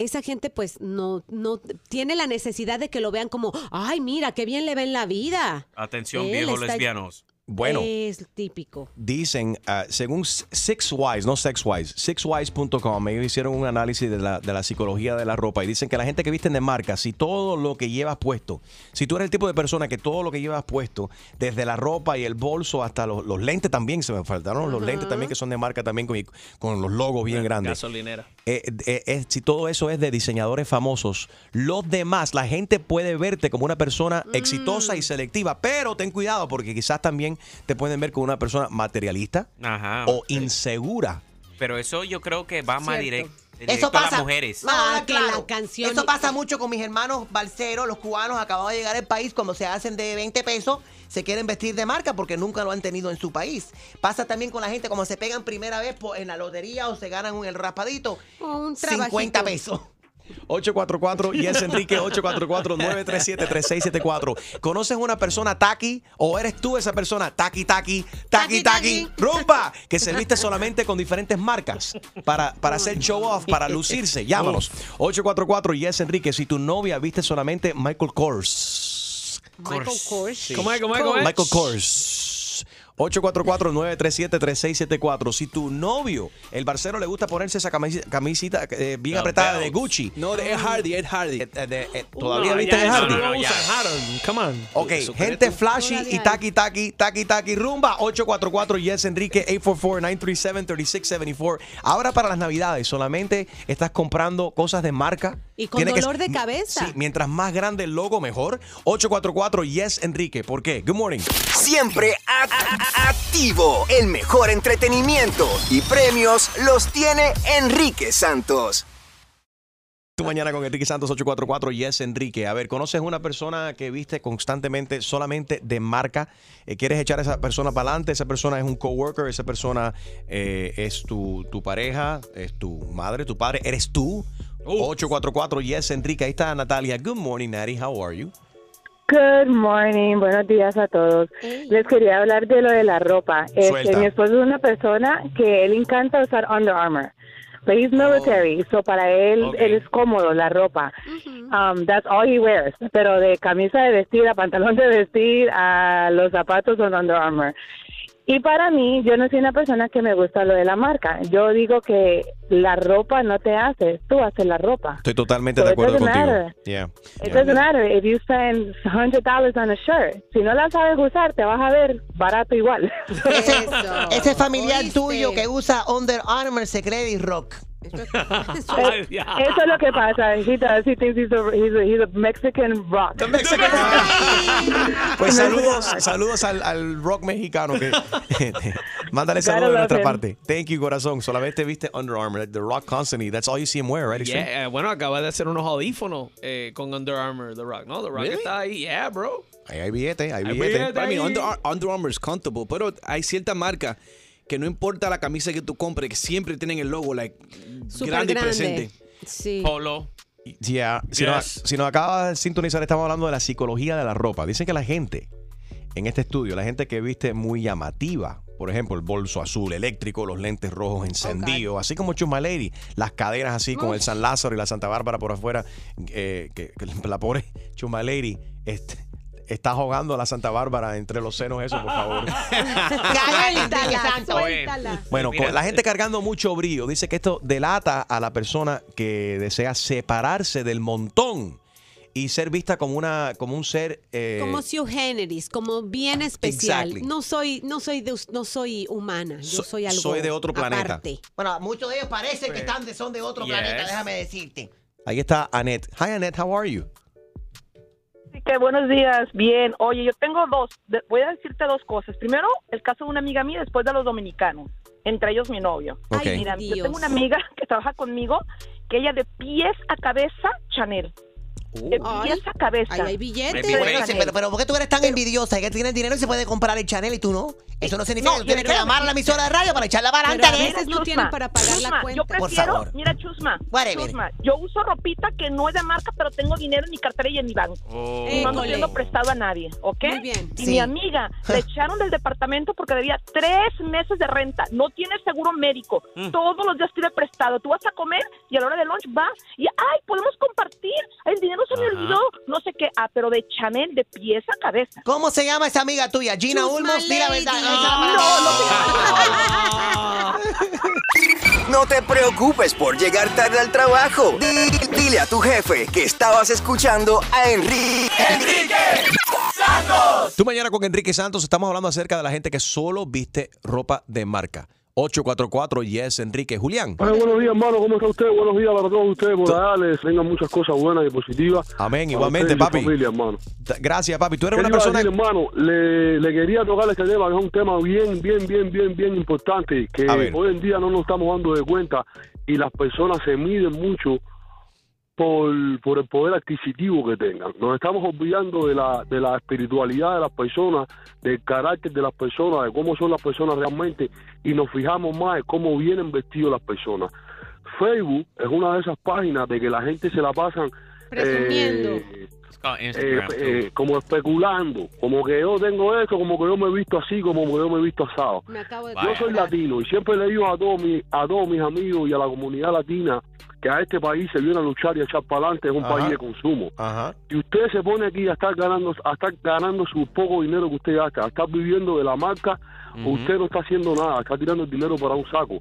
esa gente pues no, no tiene la necesidad de que lo vean como, ay, mira, qué bien le ven la vida. Atención, Él viejos está- lesbianos. Bueno. Es típico. Dicen, ah, según SixWise, no SexWise, SixWise.com, ellos hicieron un análisis de la, de la psicología de la ropa y dicen que la gente que visten de marca, si todo lo que llevas puesto, si tú eres el tipo de persona que todo lo que llevas puesto, desde la ropa y el bolso hasta los, los lentes también, se me faltaron los lentes también que son de marca también con, con los logos bien grandes. Gasolinera. Eh, eh, eh, si todo eso es de diseñadores famosos, los demás, la gente puede verte como una persona exitosa y selectiva, pero ten cuidado porque quizás también te pueden ver como una persona materialista Ajá. o insegura. Pero eso yo creo que va más directo, Eso directo a las pasa. mujeres. Ah, claro. la canción- Eso pasa mucho con mis hermanos balseros, los cubanos acabados de llegar al país, cuando se hacen de 20 pesos, se quieren vestir de marca porque nunca lo han tenido en su país. Pasa también con la gente, como se pegan primera vez en la lotería o se ganan un- el raspadito, O un 50 trabajito. pesos. 844 y es Enrique 844-937-3674. ¿Conoces una persona taqui o eres tú esa persona taqui, taqui, taqui, taqui, rumba? Que se viste solamente con diferentes marcas para, para hacer show off, para lucirse. Llámanos. 844 y es Enrique. Si tu novia viste solamente Michael Kors. Michael Kors. ¿Cómo es? ¿Cómo es? ¿Cómo es? Michael Kors. 844-937-3674. Si tu novio, el barcero, le gusta ponerse esa camisi- camisita eh, bien apretada Bells. de Gucci. No, de Ed Hardy, Ed Hardy. ¿Todavía No, viste ya, de no, Hardy? no, no. Come on. Ok, gente flashy Todavía y taqui taqui, taqui taqui rumba 844 Yes Enrique 844-937-3674. Ahora para las navidades solamente estás comprando cosas de marca. Y con Tiene que- dolor de cabeza. Sí, mientras más grande el logo mejor. 844 Yes Enrique. ¿Por qué? Good morning. Siempre a- activo. El mejor entretenimiento y premios los tiene Enrique Santos. Tu mañana con Enrique Santos 844 Yes Enrique. A ver, ¿conoces una persona que viste constantemente solamente de marca? Eh, ¿Quieres echar a esa persona para adelante? Esa persona es un coworker, esa persona eh, es tu, tu pareja, es tu madre, tu padre, eres tú. 844 Yes Enrique. Ahí está Natalia. Good morning, Natalie. How are you? Good morning, buenos días a todos. Les quería hablar de lo de la ropa. Este, mi esposo es una persona que él encanta usar Under Armour. But he's military, so para él, él es cómodo la ropa. Um, that's all he wears. Pero de camisa de vestir a pantalón de vestir a los zapatos son Under Armour. Y para mí, yo no soy una persona que me gusta lo de la marca. Yo digo que la ropa no te hace, tú haces la ropa. Estoy totalmente So de it acuerdo doesn't contigo. matter. Yeah. It doesn't matter if you spend $100 on a shirt. Si no la sabes usar, te vas a ver barato igual. Ese familiar tuyo que usa Under Armour se cree de rock. Eh, Eso es lo que pasa. He does. He thinks he's a, he's a, he's a Mexican rock. Pues saludos, saludos al, al rock mexicano que mándale saludos de nuestra him. parte. Thank you, corazón. Solamente viste Under Armour, the rock constantly. That's all you see him wear, right? Yeah, eh, bueno, acaba de hacer unos audífonos eh, con Under Armour, The Rock, ¿no? The Rock Really? está ahí, yeah, bro. Ahí hay billete, hay Hay billete. I mean. Under, Ar- Under Armour es comfortable, pero hay cierta marca que no importa la camisa que tú compres, que siempre tienen el logo like, grande, y presente. Sí. Polo. Yeah. Si, nos, Yes. si nos acaba de sintonizar, estamos hablando de la psicología de la ropa. Dicen que la gente, en este estudio, la gente que viste muy llamativa, por ejemplo, el bolso azul eléctrico, los lentes rojos encendidos, así como Chuma Lady, las caderas así con el San Lázaro y la Santa Bárbara por afuera, eh, que, que la pobre Chuma Lady este, está jugando a la Santa Bárbara entre los senos, eso, por favor. Suéltala, suéltala. Bueno, con la gente cargando mucho brillo, dice que esto delata a la persona que desea separarse del montón y ser vista como una como un ser eh, Como Sue Generis, como bien especial. Exactly. No soy, no soy de, no soy humana, yo So- soy algo soy de otro planeta. aparte. Bueno, muchos de ellos parecen que están de, son de otro Yes. planeta, déjame decirte. Ahí está Annette. Hi Annette, how are you? Así que buenos días, bien. Oye, yo tengo dos, de- voy a decirte dos cosas. Primero, el caso de una amiga mía, después de los dominicanos, entre ellos mi novio. Ay, Mira, yo tengo una amiga que trabaja conmigo, que ella de pies a cabeza, Chanel. De Ay, pies a cabeza. ahí hay billetes. Pero, pero ¿por qué tú eres tan envidiosa? Que tienes dinero y se puede comprar el Chanel y tú no. Eso no significa No, que tú tienes que pero- llamar a la emisora de radio para echarla para Pero a adelante. veces no Chusma, tienen para pagar la cuenta. Yo Por prefiero, favor. mira, Chusma, Whatever. Chusma, yo uso ropita que no es de marca, pero tengo dinero en mi cartera y en mi banco. Oh. Y no ando pidiendo prestado a nadie, ¿ok? Muy bien. Y Sí. mi amiga le echaron del departamento porque debía tres meses de renta. No tiene seguro médico. Mm. Todos los días pide prestado. Tú vas a comer y a la hora del lunch va y, ay, podemos compartir. El dinero se me Ajá. olvidó. No sé qué. Ah, pero de Chanel de pies a cabeza. ¿Cómo se llama esa amiga tuya? Gina Chusma Ulmos, di la verdad. Esa- No te preocupes por llegar tarde al trabajo. Di- dile a tu jefe que estabas escuchando a Enrique. Tú mañana con Enrique Santos estamos hablando acerca de la gente que solo viste ropa de marca. 844 Yes Enrique. Julián. Buenos días, hermano. ¿Cómo está usted? Buenos días para todos ustedes. Por allá les tengan muchas cosas buenas y positivas. Amén, Para igualmente, papi. familia, hermano. Gracias, papi. Tú eres ¿Qué una persona. decir, hermano? Le, le quería tocar este tema, que es un tema bien, bien, bien, bien, bien importante, que hoy en día no nos estamos dando de cuenta y las personas se miden mucho por, por el poder adquisitivo que tengan. Nos estamos olvidando de la, de la espiritualidad de las personas, del carácter de las personas, de cómo son las personas realmente y nos fijamos más en cómo vienen vestidos las personas. Facebook es una de esas páginas de que la gente se la pasan Presumiendo. eh, eh, eh, como especulando, como que yo tengo esto, como que yo me he visto así, como que yo me he visto asado. Me acabo de Yo soy latino y siempre le digo a todos mis, a todos mis amigos y a la comunidad latina que a este país se viene a luchar y a echar para adelante es un Ajá. país de consumo. Ajá. Si usted se pone aquí a estar ganando, a estar ganando su poco dinero que usted gasta, a estar viviendo de la marca, usted no está haciendo nada, está tirando el dinero para un saco.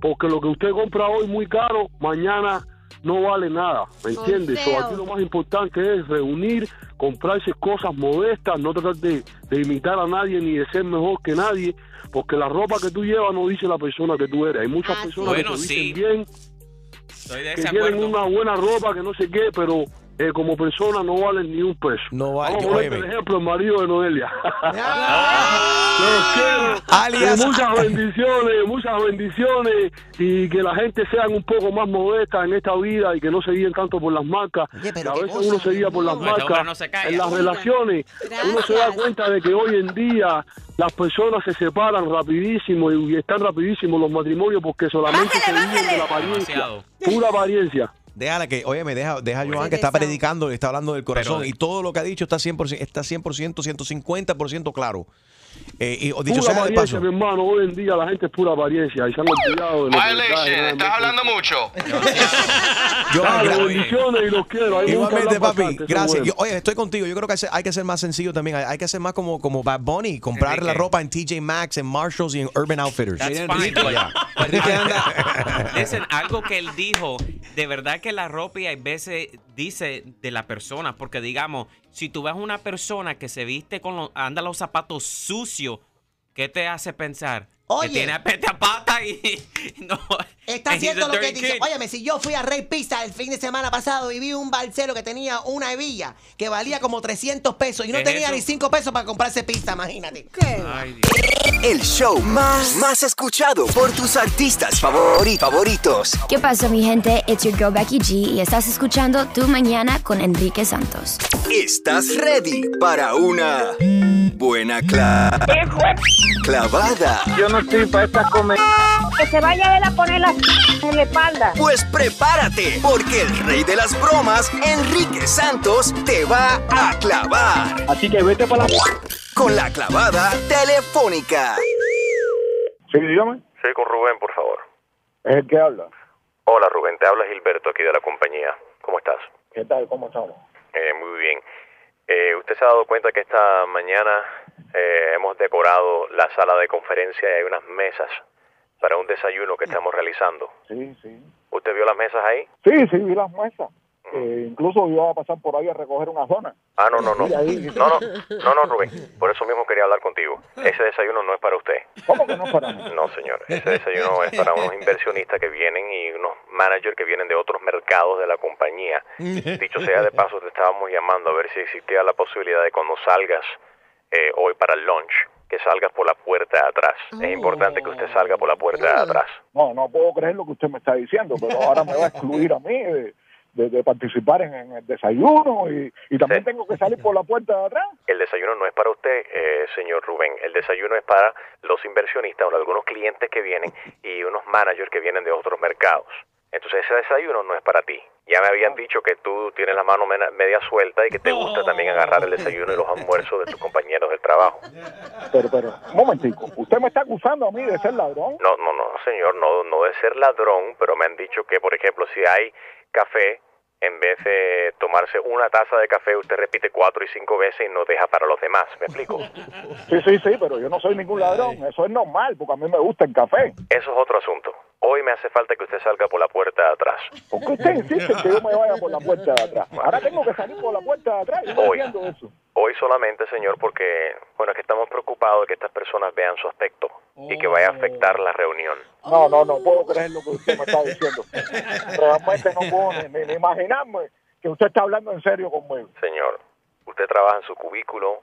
Porque lo que usted compra hoy muy caro, mañana no vale nada, ¿me entiendes? So, aquí lo más importante es reunir, comprarse cosas modestas, no tratar de, de imitar a nadie ni de ser mejor que nadie, porque la ropa que tú llevas no dice la persona que tú eres. Hay muchas personas Bueno, que se sí. bien, De que ese tienen acuerdo. una buena ropa, que no sé qué, pero eh, como persona no valen ni un peso. No vale, Vamos a poner, óyeme. por ejemplo, el marido de Noelia. Los quiero. Alias- Y muchas bendiciones, muchas bendiciones y que la gente sean un poco más modesta en esta vida y que no se guíen tanto por las marcas. que a veces uno se guía por las No, marcas. no se calla. en las relaciones, uno se da cuenta de que hoy en día las personas se separan rapidísimo y, están rapidísimo los matrimonios porque solamente se viven de la apariencia. Demasiado. Pura apariencia. Déjala que, óyeme, deja, deja a Joan que está predicando, está hablando del corazón Pero- y todo lo que ha dicho está 100%, está 100%, 150% claro. Eh, y o dicho Pura sea de apariencia, paso, mi hermano. Hoy en día la gente es pura apariencia y se han olvidado de lo que Violation, estás hablando mucho. Joan, Dale, gra- bendiciones y los quiero. Ahí me Igualmente, papi, bastante, gracias. Yo- oye, estoy contigo. Yo creo que hay que ser- hay más sencillo también. Hay, hay que ser más como, como Bad Bunny, comprar Enrique. la ropa en TJ Maxx, en Marshalls y en Urban Outfitters. That's fine, Enrique, but- ya. but Listen, algo que él dijo, de verdad que la ropa y a veces dice de la persona, porque digamos, si tú ves una persona que se viste con los, anda los zapatos sucios, ¿qué te hace pensar? Oye. Que tiene a pata y no. Está and haciendo lo que dice. Óyeme, si yo fui a Rey Pizza el fin de semana pasado y vi un balsero que tenía una hebilla que valía como 300 pesos y no ¿Qué tenía eso? ni 5 pesos para comprarse pizza, imagínate. El show más, más escuchado por tus artistas favori- favoritos. ¿Qué pasa, mi gente? It's your girl Becky G y estás escuchando Tu Mañana con Enrique Santos. ¿Estás ready para una buena cla- clavada? Yo no estoy para esta comer. Que se vaya él a poner la en la espalda. Pues prepárate, porque el rey de las bromas, Enrique Santos, te va a clavar. Así que vete para la... Con la clavada telefónica. Sí, dígame. Sí, con Rubén, por favor. Es el que habla. Hola, Rubén. Te habla Gilberto aquí de la compañía. ¿Cómo estás? ¿Qué tal? ¿Cómo estamos? Eh, muy bien. Eh, ¿Usted se ha dado cuenta que esta mañana eh, hemos decorado la sala de conferencia y hay unas mesas para un desayuno que estamos realizando? Sí, sí. ¿Usted vio las mesas ahí? Sí, sí, vi las mesas. Eh, incluso iba a pasar por ahí a recoger una zona. Ah, no, no, no. No, no, no, no, Rubén. Por eso mismo quería hablar contigo. Ese desayuno no es para usted. ¿Cómo que no es para mí? No, señor. Ese desayuno es para unos inversionistas que vienen y unos managers que vienen de otros mercados de la compañía. Dicho sea de paso, te estábamos llamando a ver si existía la posibilidad de cuando salgas eh, hoy para el lunch, que salgas por la puerta de atrás. Es importante que usted salga por la puerta de atrás. No, no puedo creer lo que usted me está diciendo, pero ahora me va a excluir a mí de, de- de participar en, en el desayuno y, y también tengo que salir por la puerta de atrás. El desayuno no es para usted, eh, señor Rubén. El desayuno es para los inversionistas o algunos clientes que vienen y unos managers que vienen de otros mercados. Entonces ese desayuno no es para ti. Ya me habían dicho que tú tienes la mano media suelta y que te gusta también agarrar el desayuno y los almuerzos de tus compañeros del trabajo. Pero, pero, un momentico, ¿usted me está acusando a mí de ser ladrón? No, no, no, señor, no, no de ser ladrón, pero me han dicho que, por ejemplo, si hay café, en vez de tomarse una taza de café, usted repite cuatro y cinco veces y no deja para los demás. ¿Me explico? Sí, sí, sí, pero yo no soy ningún ladrón, eso es normal, porque a mí me gusta el café. Eso es otro asunto. Hoy me hace falta que usted salga por la puerta de atrás. ¿Por qué usted insiste que yo me vaya por la puerta de atrás? Ahora tengo que salir por la puerta de atrás, yo Hoy. eso. Hoy solamente, señor, porque, bueno, es que estamos preocupados de que estas personas vean su aspecto y que vaya a afectar la reunión. No, no, no puedo creer lo que usted me está diciendo. Realmente no puedo ni, ni- ni imaginarme que usted está hablando en serio conmigo. Señor, usted trabaja en su cubículo,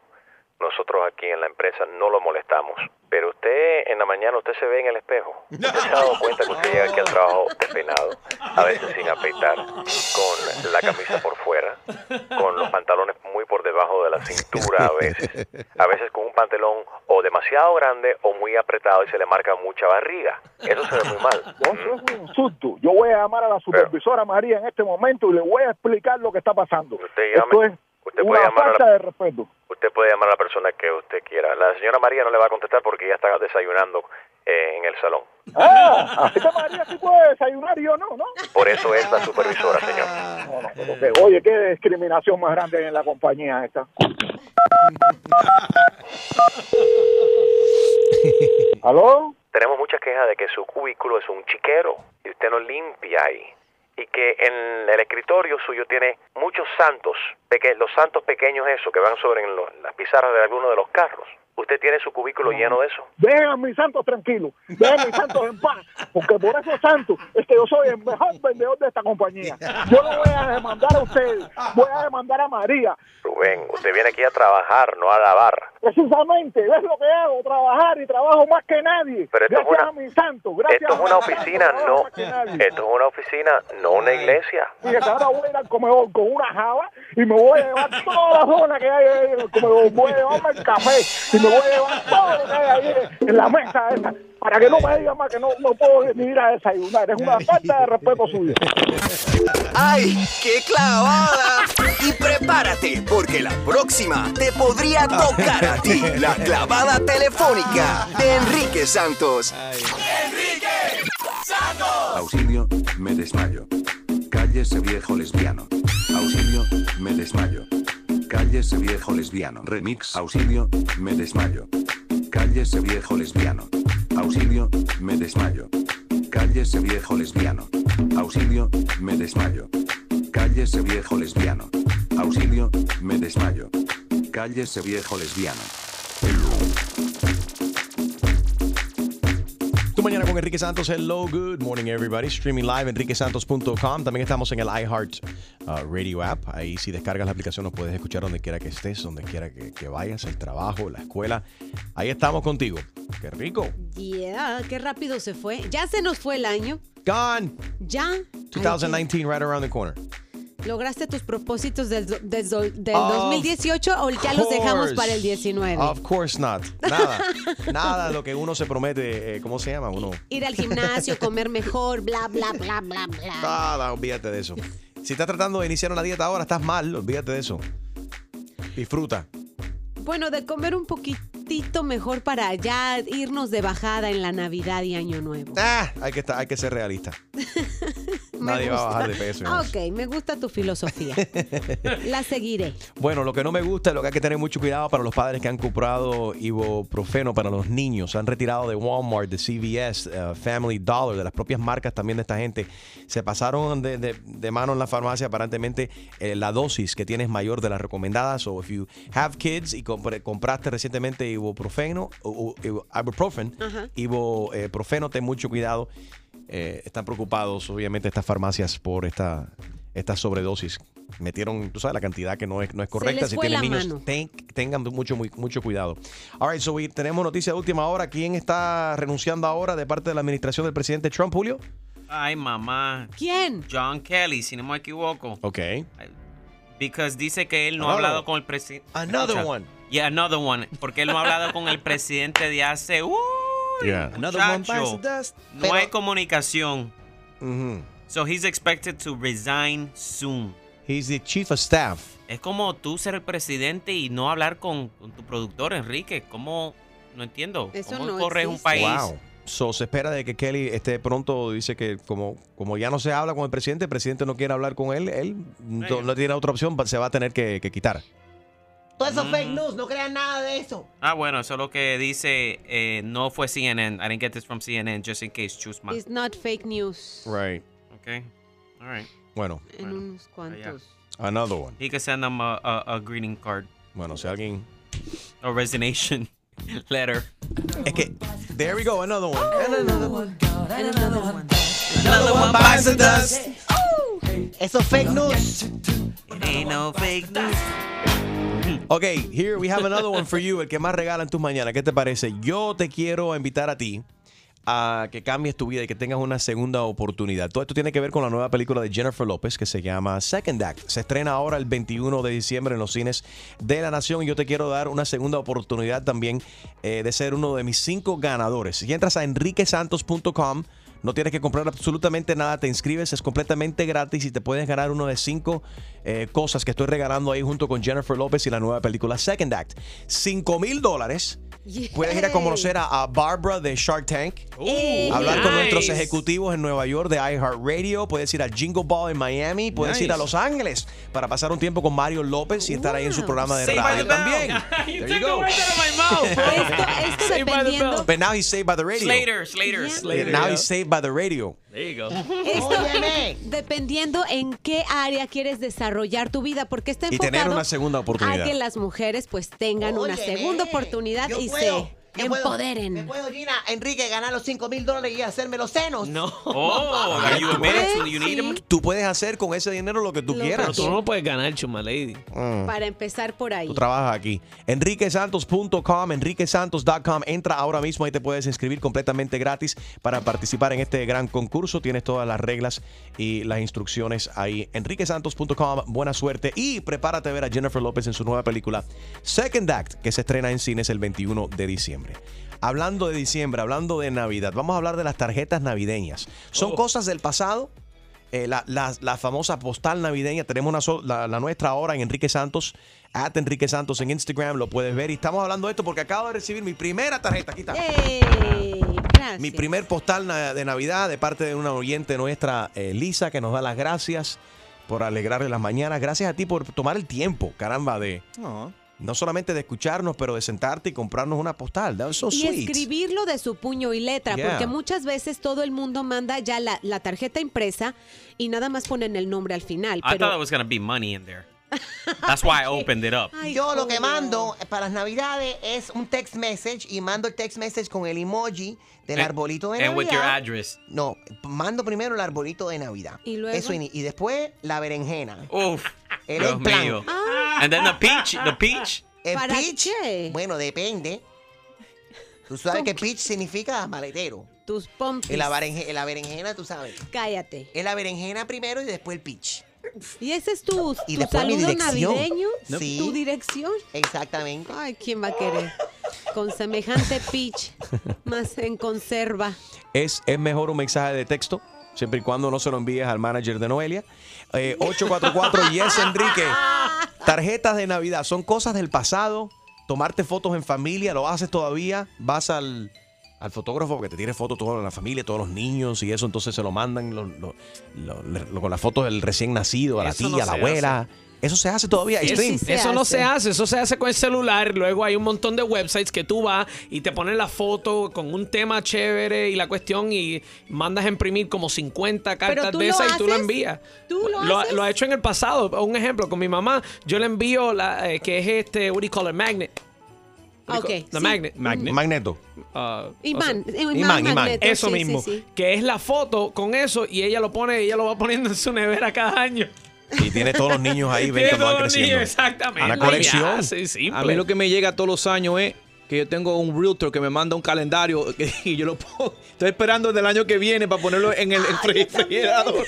nosotros aquí en la empresa no lo molestamos, pero usted en la mañana usted se ve en el espejo. ¿Usted se ha dado cuenta que usted llega aquí al trabajo despeinado, a veces sin afeitar, con la camisa por fuera, con los pantalones muy por debajo de la cintura a veces, a veces con un pantalón o demasiado grande o muy apretado y se le marca mucha barriga? Eso se ve muy mal. Eso es un insulto. Yo voy a llamar a la supervisora María en este momento y le voy a explicar lo que está pasando. Usted Esto llame, es, Usted puede una llamar a la- de respeto. Usted puede llamar a la persona que usted quiera. La señora María no le va a contestar porque ella está desayunando eh, en el salón. Ah, esta María sí puede desayunar y yo no, ¿no? Por eso es la supervisora, señor. No, no, pero que- oye, qué discriminación más grande hay en la compañía esta. ¿Aló? Tenemos muchas quejas de que su cubículo es un chiquero y usted no limpia ahí. Y que en el escritorio suyo tiene muchos santos, los santos pequeños esos que van sobre en las pizarras de alguno de los carros. ¿Usted tiene su cubículo lleno de eso? Dejen a mis santos tranquilos, dejen a mis santos en paz, porque por esos santos es que yo soy el mejor vendedor de esta compañía. Yo no voy a demandar a ustedes, voy a demandar a María. Rubén, usted viene aquí a trabajar, no a lavar. Precisamente, es lo que hago, trabajar y trabajo más que nadie. Pero esto es una- a mis santos, gracias Esto es una oficina, santos, no. que. Esto es una oficina, no una iglesia. Fíjate, ahora voy a ir al comedor con una java y me voy a llevar toda la zona que hay en el comedor. Voy a llevarme el café y me voy a llevar todo lo que hay ahí en la mesa esa. Para que no me digan más que no, no puedo ni ir a desayunar. Es una falta de respeto suyo. ¡Ay, qué clavada! Y prepárate, porque la próxima te podría tocar a ti. La clavada telefónica de Enrique Santos. Auxilio, me desmayo. Cállese viejo lesbiano. Auxilio, me desmayo. Cállese viejo lesbiano. Remix. Auxilio, me desmayo. Cállese viejo lesbiano. Auxilio, me desmayo. Cállese viejo lesbiano. Auxilio, me desmayo. Cállese viejo lesbiano. Auxilio, me desmayo. Cállese viejo lesbiano. Tu mañana con Enrique Santos. Hello, good morning everybody. Streaming live enriquesantos.com. También estamos en el iHeart uh, Radio app. Ahí si descargas la aplicación nos puedes escuchar donde quiera que estés, donde quiera que, que vayas, el trabajo, la escuela. Ahí estamos contigo. Qué rico. Yeah, qué rápido se fue. Ya se nos fue el año. Gone. Ya. 2019 right around the corner. ¿Lograste tus propósitos del, del do- del Of 2018 o ya los dejamos para el 19? Of course not. Nada. Nada lo que uno se promete. eh, ¿Cómo se llama? Uno. Ir al gimnasio, comer mejor, bla, bla, bla, bla, bla. Nada, olvídate de eso. Si estás tratando de iniciar una dieta ahora, estás mal. Olvídate de eso. Disfruta. Bueno, de comer un poquitito mejor para ya irnos de bajada en la Navidad y Año Nuevo. Ah, hay que, estar, hay que ser realista. Nadie va a bajar de peso. Ah, Ok, me gusta tu filosofía. La seguiré. Bueno, lo que no me gusta es lo que hay que tener mucho cuidado para los padres que han comprado ibuprofeno para los niños. Se han retirado de Walmart, de CVS, eh, Family Dollar, de las propias marcas también de esta gente. Se pasaron de, de- de mano en la farmacia aparentemente eh, la dosis que tienes mayor de las recomendadas. O if you have kids y compre- compraste recientemente ibuprofeno, ibuprofen, Ajá. ibuprofeno, ten mucho cuidado. Eh, están preocupados, obviamente, estas farmacias por esta, esta sobredosis. Metieron, tú sabes, la cantidad que no es, no es correcta. Si tienen niños, ten- tengan mucho, muy- mucho cuidado. All right, so we- tenemos noticia de última hora. ¿Quién está renunciando ahora de parte de la administración del presidente Trump, Julio? Ay, mamá. ¿Quién? John Kelly, si no me equivoco. Ok. Because dice que él no ha hablado one. con el presidente. Another one. Yeah, another one. Porque él no ha hablado con el presidente de hace. ¡Uy! Yeah. Another one muchacho. bites the dust. No Pero- hay comunicación. Mm-hmm. So he's expected to resign soon. He's the chief of staff. Es como tú ser el presidente y no hablar con, con tu productor, Enrique. ¿Cómo? No entiendo. Eso ¿Cómo no corres un país? Wow. So, se espera de que Kelly esté pronto, dice que como, como ya no se habla con el presidente, el presidente no quiere hablar con él, él no, no tiene otra opción, se va a tener que, que quitar. Todo eso fake news, no crean nada de eso. Ah, bueno, eso es lo que dice. eh, no fue CNN. I didn't get this from CNN, just in case. Chusma. It's not fake news. Right. Okay. All right. Bueno, En unos cuantos. another one. He can send them a, a, a greeting card. Bueno, si alguien... A resignation letter. Es que, there we go, another one. And another one. Another one bites the dust. Eso es fake news. Ain't no fake news. Ok, here we have another one for you, el que más regala en tus mañanas. ¿Qué te parece? Yo te quiero invitar a ti a que cambies tu vida y que tengas una segunda oportunidad. Todo esto tiene que ver con la nueva película de Jennifer López que se llama Second Act. Se estrena ahora el 21 de diciembre en los cines de la Nación y yo te quiero dar una segunda oportunidad también eh, de ser uno de mis cinco ganadores. Si entras a enriquesantos.com, No tienes que comprar absolutamente nada. Te inscribes, es completamente gratis y te puedes ganar uno de cinco eh, cosas que estoy regalando ahí junto con Jennifer López y la nueva película Second Act. 5 mil dólares. Puedes ir a conocer a, a Barbara de Shark Tank. Hablar con Nice. nuestros ejecutivos en Nueva York de iHeartRadio. Puedes ir a Jingle Ball en Miami. Puedes Nice. ir a Los Ángeles para pasar un tiempo con Mario López y estar ahí en su programa de radio también. You There you go. But now he's saved by the radio. Slater, Slater. Yeah, now he's saved by the radio. Esto dependiendo en qué área quieres desarrollar tu vida, porque está Y enfocado tener una segunda a oportunidad. que las mujeres pues tengan una Óyeme, segunda oportunidad yo y puedo, se puedo, empoderen. me puedo, Gina, Enrique, ganar los 5 mil dólares y hacerme los senos. No. Oh, are you admitted to you need him? Tú puedes hacer con ese dinero lo que tú Lo quieras. Pero tú no puedes ganar, Chuma Lady. Mm. Para empezar por ahí. Tú trabajas aquí. enriquesantos.com, enriquesantos.com. Entra ahora mismo, ahí te puedes inscribir completamente gratis para participar en este gran concurso. Tienes todas las reglas y las instrucciones ahí. enriquesantos.com, buena suerte y prepárate a ver a Jennifer López en su nueva película Second Act, que se estrena en cines el 21 de diciembre. Hablando de diciembre, hablando de Navidad, vamos a hablar de las tarjetas navideñas. ¿Son Oh. cosas del pasado? Eh, la, la- la famosa postal navideña. Tenemos una so- la, la nuestra ahora en Enrique Santos, at Enrique Santos en Instagram, lo puedes ver. Y estamos hablando de esto porque acabo de recibir mi primera tarjeta. Aquí está. Mi primer postal de Navidad de parte de una oyente nuestra, eh, Lisa, que nos da las gracias por alegrarle las mañanas. Gracias a ti por tomar el tiempo, caramba, de no solamente de escucharnos, pero de sentarte y comprarnos una postal. That was so y sweet. escribirlo de su puño y letra, Yeah. porque muchas veces todo el mundo manda ya la, la tarjeta impresa y nada más ponen el nombre al final. I thought there was gonna be money in there. That's why I opened it up. Yo lo que mando para las navidades es un text message y mando el text message con el emoji del And- arbolito de and Navidad. with your address. No, mando primero el arbolito de Navidad. ¿Y luego? Eso y, y después la berenjena. Uf. El Dios mío. And then the peach, the peach. El ¿Para peach, bueno, depende. Tú sabes que peach significa maletero. tus pompis. Y la, berenje- la berenjena, tú sabes. Cállate. Es la berenjena primero y después el peach. ¿Y ese es tu, Y tu después mi saludo dirección. navideño? Sí. ¿Tu dirección? Exactamente. Ay, ¿quién va a querer? Con semejante pitch, más en conserva. es, es mejor un mensaje de texto, siempre y cuando no se lo envíes al manager de Noelia. Eh, 844 Yes Enrique. Tarjetas de Navidad son cosas del pasado. Tomarte fotos en familia, lo haces todavía. Vas al, al fotógrafo que te tire fotos toda la familia, todos los niños y eso, entonces se lo mandan lo- lo- lo- lo- con las fotos del recién nacido, a la Eso tía, no a la abuela. Eso se hace todavía. Stream. eso no se hace, eso se hace con el celular. Luego hay un montón de websites que tú vas y te ponen la foto con un tema chévere y la cuestión y mandas a imprimir como 50 cartas de esas y tú lo envías. ¿Tú lo lo, haces? lo ha hecho en el pasado. Un ejemplo, con mi mamá, yo le envío la eh, que es este, what do you call it, magnet. What do you Ok, call- The sí. magnet. Magnet. Magneto. Uh, Imán, o sea, imán, Imán, imán. magneto, Eso sí, mismo. sí, sí. Que es la foto con eso y ella lo pone, ella lo va poniendo en su nevera cada año. Y tiene todos los niños ahí, ven cómo van creciendo. niños, exactamente. Una colección. ya, sí, simple. A mí lo que me llega todos los años es que yo tengo un realtor que me manda un calendario y yo lo pongo. Estoy esperando del año que viene para ponerlo en el refrigerador.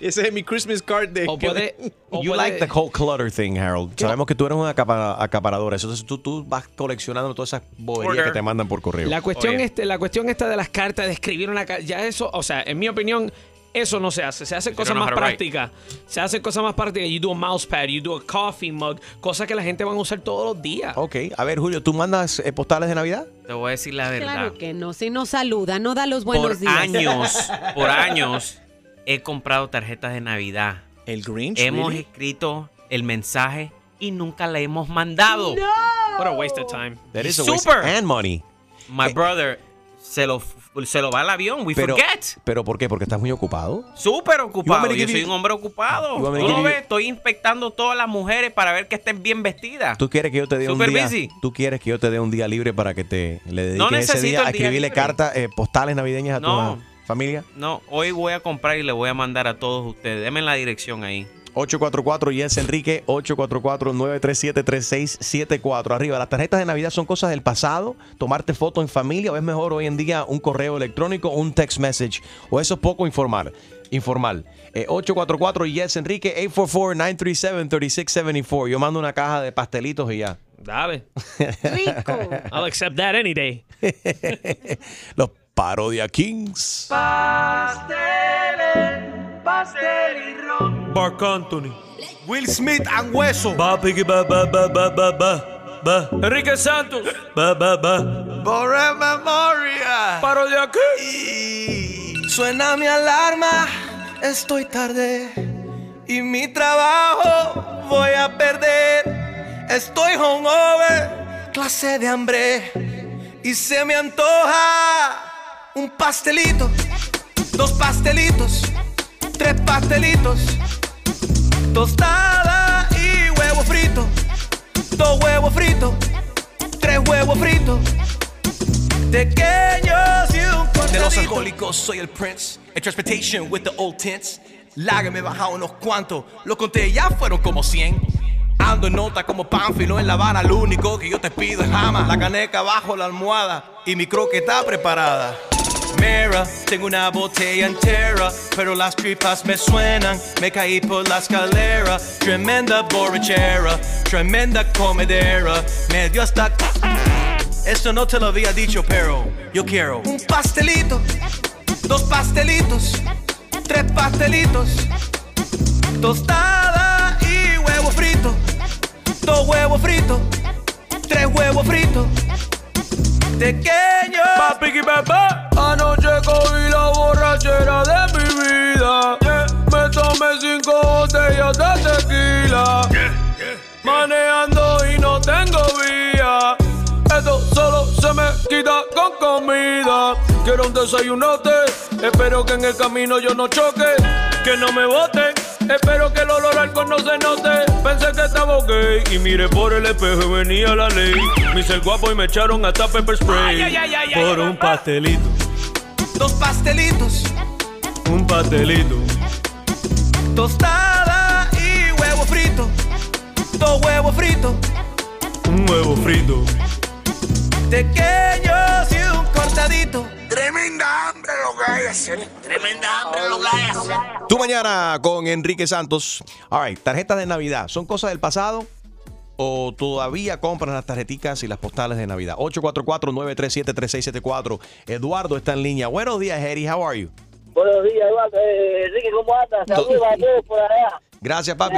Ese es mi Christmas card de. O puede- o You puede- like the whole clutter thing, Harold. Sabemos que tú eres un acapa- acaparador. Entonces tú, tú vas coleccionando todas esas boberías Order. que te mandan por correo. La cuestión, Oye. este, la cuestión esta de las cartas, de escribir una carta, ya eso, o sea, en mi opinión, eso no se hace. Se hacen cosas más prácticas. Se hacen cosas más prácticas. You do a mouse pad, you do a coffee mug, cosas que la gente va a usar todos los días. Ok, a ver, Julio, ¿tú mandas eh, postales de Navidad? Te voy a decir la verdad. Claro que no, si no saluda, no da los buenos por días. años, por años, he comprado tarjetas de Navidad. El Grinch. Hemos really? escrito el mensaje y nunca le hemos mandado. What a waste of time. That is a Super. waste and money. My brother se lo, se lo va al avión. We Pero, forget. ¿Pero por qué? ¿Porque estás muy ocupado? Súper ocupado. Yo soy un hombre ocupado. ¿Tú lo ves? Estoy inspectando todas las mujeres para ver que estén bien vestidas. ¿Tú quieres que yo te dé un día? busy. ¿Tú quieres que yo te dé un día libre para que te le dediques No ese día el a escribirle cartas, eh, postales navideñas a No. tu familia? No, hoy voy a comprar y le voy a mandar a todos ustedes. Denme la dirección ahí. 844 Yes Enrique 844-937-3674. Arriba, las tarjetas de Navidad son cosas del pasado. Tomarte fotos en familia o es mejor hoy en día un correo electrónico o un text message. O eso es poco informal. Informal. Eh, 844 Yes Enrique 844-937-3674. Yo mando una caja de pastelitos y ya. Dale. Rico. I'll accept that any day. Los Parodia Kings. Pasteles, pastel y ron. Mark Anthony. Will Smith and Hueso. Piggy, ba, ba, ba, ba, ba, ba, ba. Enrique Santos. Ba, ba, ba. Borre memoria. Parodia Kings. Suena mi alarma, estoy tarde. Y mi trabajo voy a perder. Estoy hungover, clase de hambre. Y se me antoja un pastelito, dos pastelitos, tres pastelitos, tostada y huevo frito, dos huevos fritos, tres huevos fritos, pequeños y un cortadito. De los alcohólicos soy el prince. En transportation with the old tints. Lager me bajado unos cuantos. Lo conté, ya fueron como 100. Ando en nota como Pánfilo en La Habana. Lo único que yo te pido es jamás. La caneca bajo la almohada. Y mi croqueta preparada. Tengo una botella entera, pero las tripas me suenan. Me caí por la escalera. Tremenda borrachera, tremenda comedera. Me dio hasta. Esto no te lo había dicho, pero yo quiero un pastelito, dos pastelitos, tres pastelitos, tostada y huevo frito, dos huevos fritos, tres huevos fritos, pequeños. Papi, bebé. Anoche cogí la borrachera de mi vida. Yeah. Me tomé cinco botellas de tequila. Manejando y no tengo vía. Esto solo se me quita con comida. Quiero un desayunote. Espero que en el camino yo no choque. Que no me boten. Espero que el olor al alcohol no se note. Pensé que estaba ok. Y miré por el espejo y venía la ley. Me hice el guapo y me echaron hasta pepper spray. Ay, ay, ay, ay, por un pastelito. Dos pastelitos, Un pastelito. tostada y huevo frito, dos huevos fritos, Un huevo frito. pequeños y un cortadito. Tremenda hambre lo que hay hacer. Tremenda hambre lo que hay hacer. Tu mañana con Enrique Santos. All right, tarjetas de Navidad. ¿Son cosas del pasado? ¿O todavía compran las tarjeticas y las postales de Navidad? 844-937-3674. Eduardo está en línea. Buenos días, Eddie. How are you? Buenos días, Eduardo. Eh, Enrique, ¿cómo andas? Saludos a todos por allá. Gracias, papi.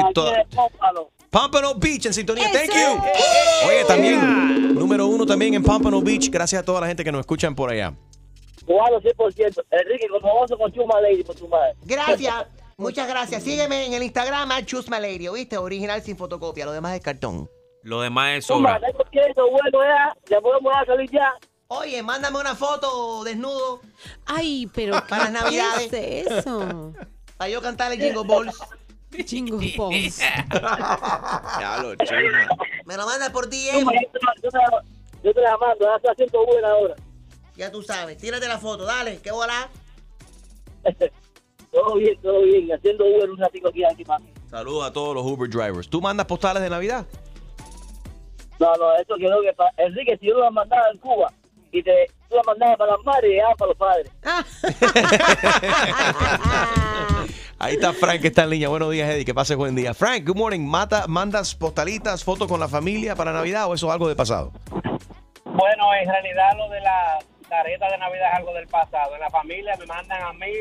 Pompano Beach en sintonía. Thank you. Oye, también, número uno también en Pompano Beach. Gracias a toda la gente que nos escuchan por allá. Cubano 100%. Enrique, como oso con Chuma Lady por tu madre. Gracias. Muchas gracias. Sígueme en el Instagram, Chus Malerio, ¿viste? Original sin fotocopia. Lo demás es cartón. Lo demás es Chuma, sobra. tiempo bueno ya. Ya podemos a salir ya. Oye, mándame una foto desnudo. Ay, pero para las navidades. ¿qué es eso? Para yo cantarle Jingle Balls. Jingle Balls. Ya lo chima. Me lo manda por DM. Chuma, yo te la- mando. Haciendo buena ahora. Ya tú sabes. Tírate la foto, dale. ¿Qué volá? Todo bien, todo bien. Haciendo bueno un ratito aquí, aquí, mami. Saludos a todos los Uber drivers. ¿Tú mandas postales de Navidad? No, no, eso quedó que... pa- Enrique, si yo lo mandaba en Cuba y te, tú la mandabas para las madres y ya para los padres. Ahí está Frank que está en línea. Buenos días, Eddie. Que pases buen día. Frank, good morning. Mata, ¿Mandas postalitas, fotos con la familia para Navidad o eso es algo de pasado? Bueno, en realidad lo de la tarjeta de Navidad es algo del pasado. En la familia me mandan a mí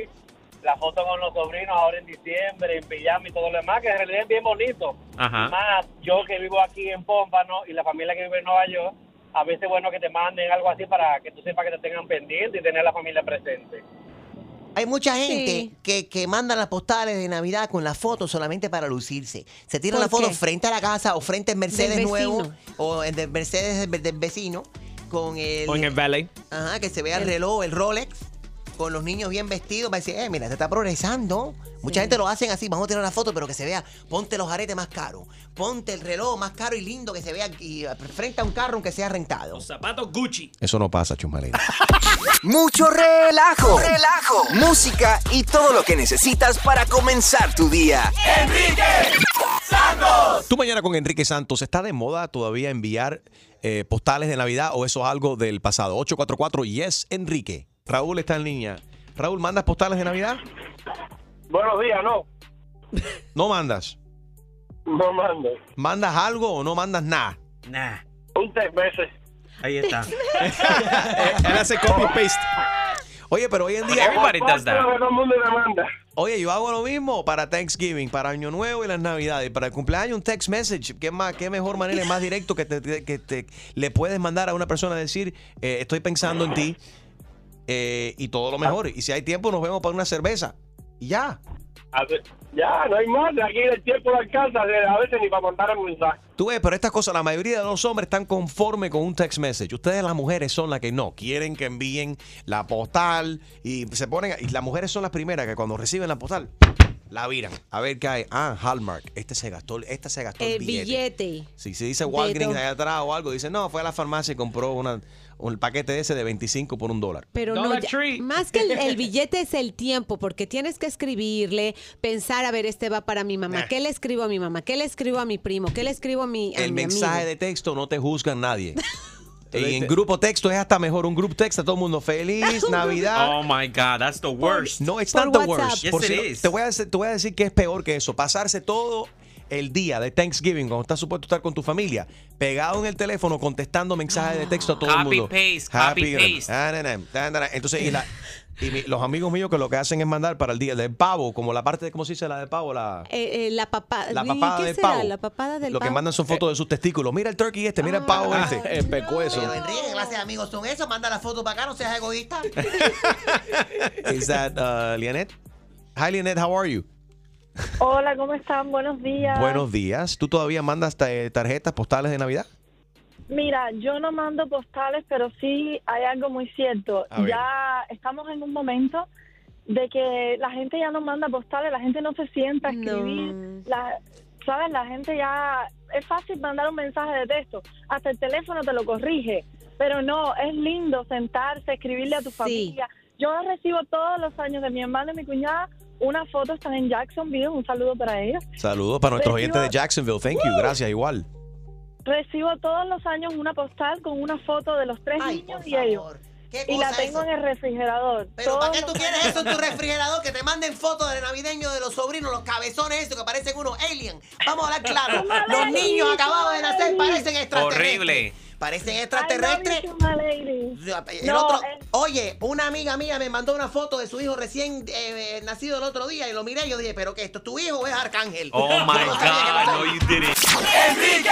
la foto con los sobrinos ahora en diciembre, en pijama y todo lo demás, que en realidad es bien bonito. Ajá. Más yo que vivo aquí en Pómpano y la familia que vive en Nueva York, a veces es bueno que te manden algo así para que tú sepas que te tengan pendiente y tener a la familia presente. Hay mucha gente que, que manda las postales de Navidad con las fotos solamente para lucirse. Se tiran ¿Por la foto qué? frente a la casa o frente al Mercedes nuevo o en el Mercedes del, del vecino con el, O en el valet. Ajá, que se vea el reloj, el Rolex, con los niños bien vestidos para decir, eh, mira, te está progresando. Mucha gente lo hacen así, vamos a tirar una foto, pero que se vea, ponte los aretes más caros, ponte el reloj más caro y lindo que se vea y frente a un carro aunque sea rentado. Los zapatos Gucci. Eso no pasa, Chumalera. Mucho relajo, relajo, música y todo lo que necesitas para comenzar tu día. Enrique Santos. Tú mañana con Enrique Santos. ¿Está de moda todavía enviar eh, postales de Navidad o eso es algo del pasado? 844 Yes Enrique. Raúl está en línea. Raúl, ¿mandas postales de Navidad? Buenos días, no. ¿No mandas? No mando. ¿Mandas algo o no mandas nada? Nah. Un tres veces. Ahí está. Él hace copy paste. Oye, pero hoy en día. Everybody does that. Todo el mundo demanda. Oye, yo hago lo mismo para Thanksgiving, para Año Nuevo y las Navidades. Para el cumpleaños, un text message. ¿Qué, más, qué mejor manera y más directo que, te, que te- le puedes mandar a una persona a decir, eh, estoy pensando en ti eh, y todo lo mejor. Y si hay tiempo, nos vemos para una cerveza. Y ya. A ver, Ya, no hay más. Aquí el tiempo no alcanza a veces ni para mandar un mensaje. Tú ves, pero estas cosas, la mayoría de los hombres están conformes con un text message. Ustedes, las mujeres, son las que no. Quieren que envíen la postal y se ponen. Y las mujeres son las primeras que cuando reciben la postal, la viran. A ver qué hay. Ah, Hallmark. Este se gastó, esta se gastó el, El billete. billete. Si se dice Walgreens allá atrás o algo, dice, no, fue a la farmacia y compró una, un paquete ese de 25 por un dólar. Pero no, ya- más que el, el billete es el tiempo, porque tienes que escribirle, pensar, a ver, este va para mi mamá, Nah. ¿qué le escribo a mi mamá? ¿Qué le escribo a mi primo? ¿Qué le escribo a mi, a El mi mensaje amigo? de texto no te juzgan nadie. Y en grupo texto es hasta mejor. Un grupo texto a todo el mundo feliz, Navidad. Oh my God, that's the worst. No, it's Por not the WhatsApp. worst. Yes, Por it si no- is. te, voy a decir, te voy a decir que es peor que eso. Pasarse todo el día de Thanksgiving, cuando estás supuesto estar con tu familia, pegado en el teléfono contestando mensajes de texto a todo el mundo. paste, copy, paste. ah. Entonces, y, la- y mi- los amigos míos que lo que hacen es mandar para el día del pavo, como la parte de, ¿cómo se dice la de pavo? La, Eh, eh, la papada. la papada ¿Qué del será? pavo. La papada del lo que pavo. mandan son fotos de sus testículos. Mira el turkey este, mira el pavo Ah, este. El pecueso. Pero Enrique, ¿qué clase de amigos son esos? Manda la foto para acá, no seas egoísta. Is that uh, Lianet? Hi, Lianet, how are you? Hola, ¿cómo están? Buenos días. Buenos días. ¿Tú todavía mandas eh, tarjetas postales de Navidad? Mira, yo no mando postales, pero sí hay algo muy cierto. Ya estamos en un momento de que la gente ya no manda postales, la gente no se sienta a escribir. La, ¿Sabes? La gente ya... Es fácil mandar un mensaje de texto. Hasta el teléfono te lo corrige. Pero no, es lindo sentarse, escribirle a tu familia. Yo recibo todos los años de mi hermano y mi cuñada una foto, están en Jacksonville, un saludo para ellos. Saludos para nuestros Recibo- oyentes de Jacksonville. Thank you. Gracias, igual. Recibo todos los años una postal con una foto de los tres niños y ellos. ¿Qué Y la tengo eso? en el refrigerador. Pero ¿para qué tú quieres eso en tu refrigerador? Que te manden fotos de navideño de los sobrinos, los cabezones esos que parecen unos aliens. Vamos a hablar claro. Los niños acabados de nacer parecen extraterrestres. Horrible. Parecen extraterrestres. El No, otro, es- oye, una amiga mía me mandó una foto de su hijo recién eh, eh, nacido el otro día y lo miré y yo dije, ¿pero qué? ¿Esto es tu hijo o es Arcángel? Oh my que God, no, you didn't. Enrique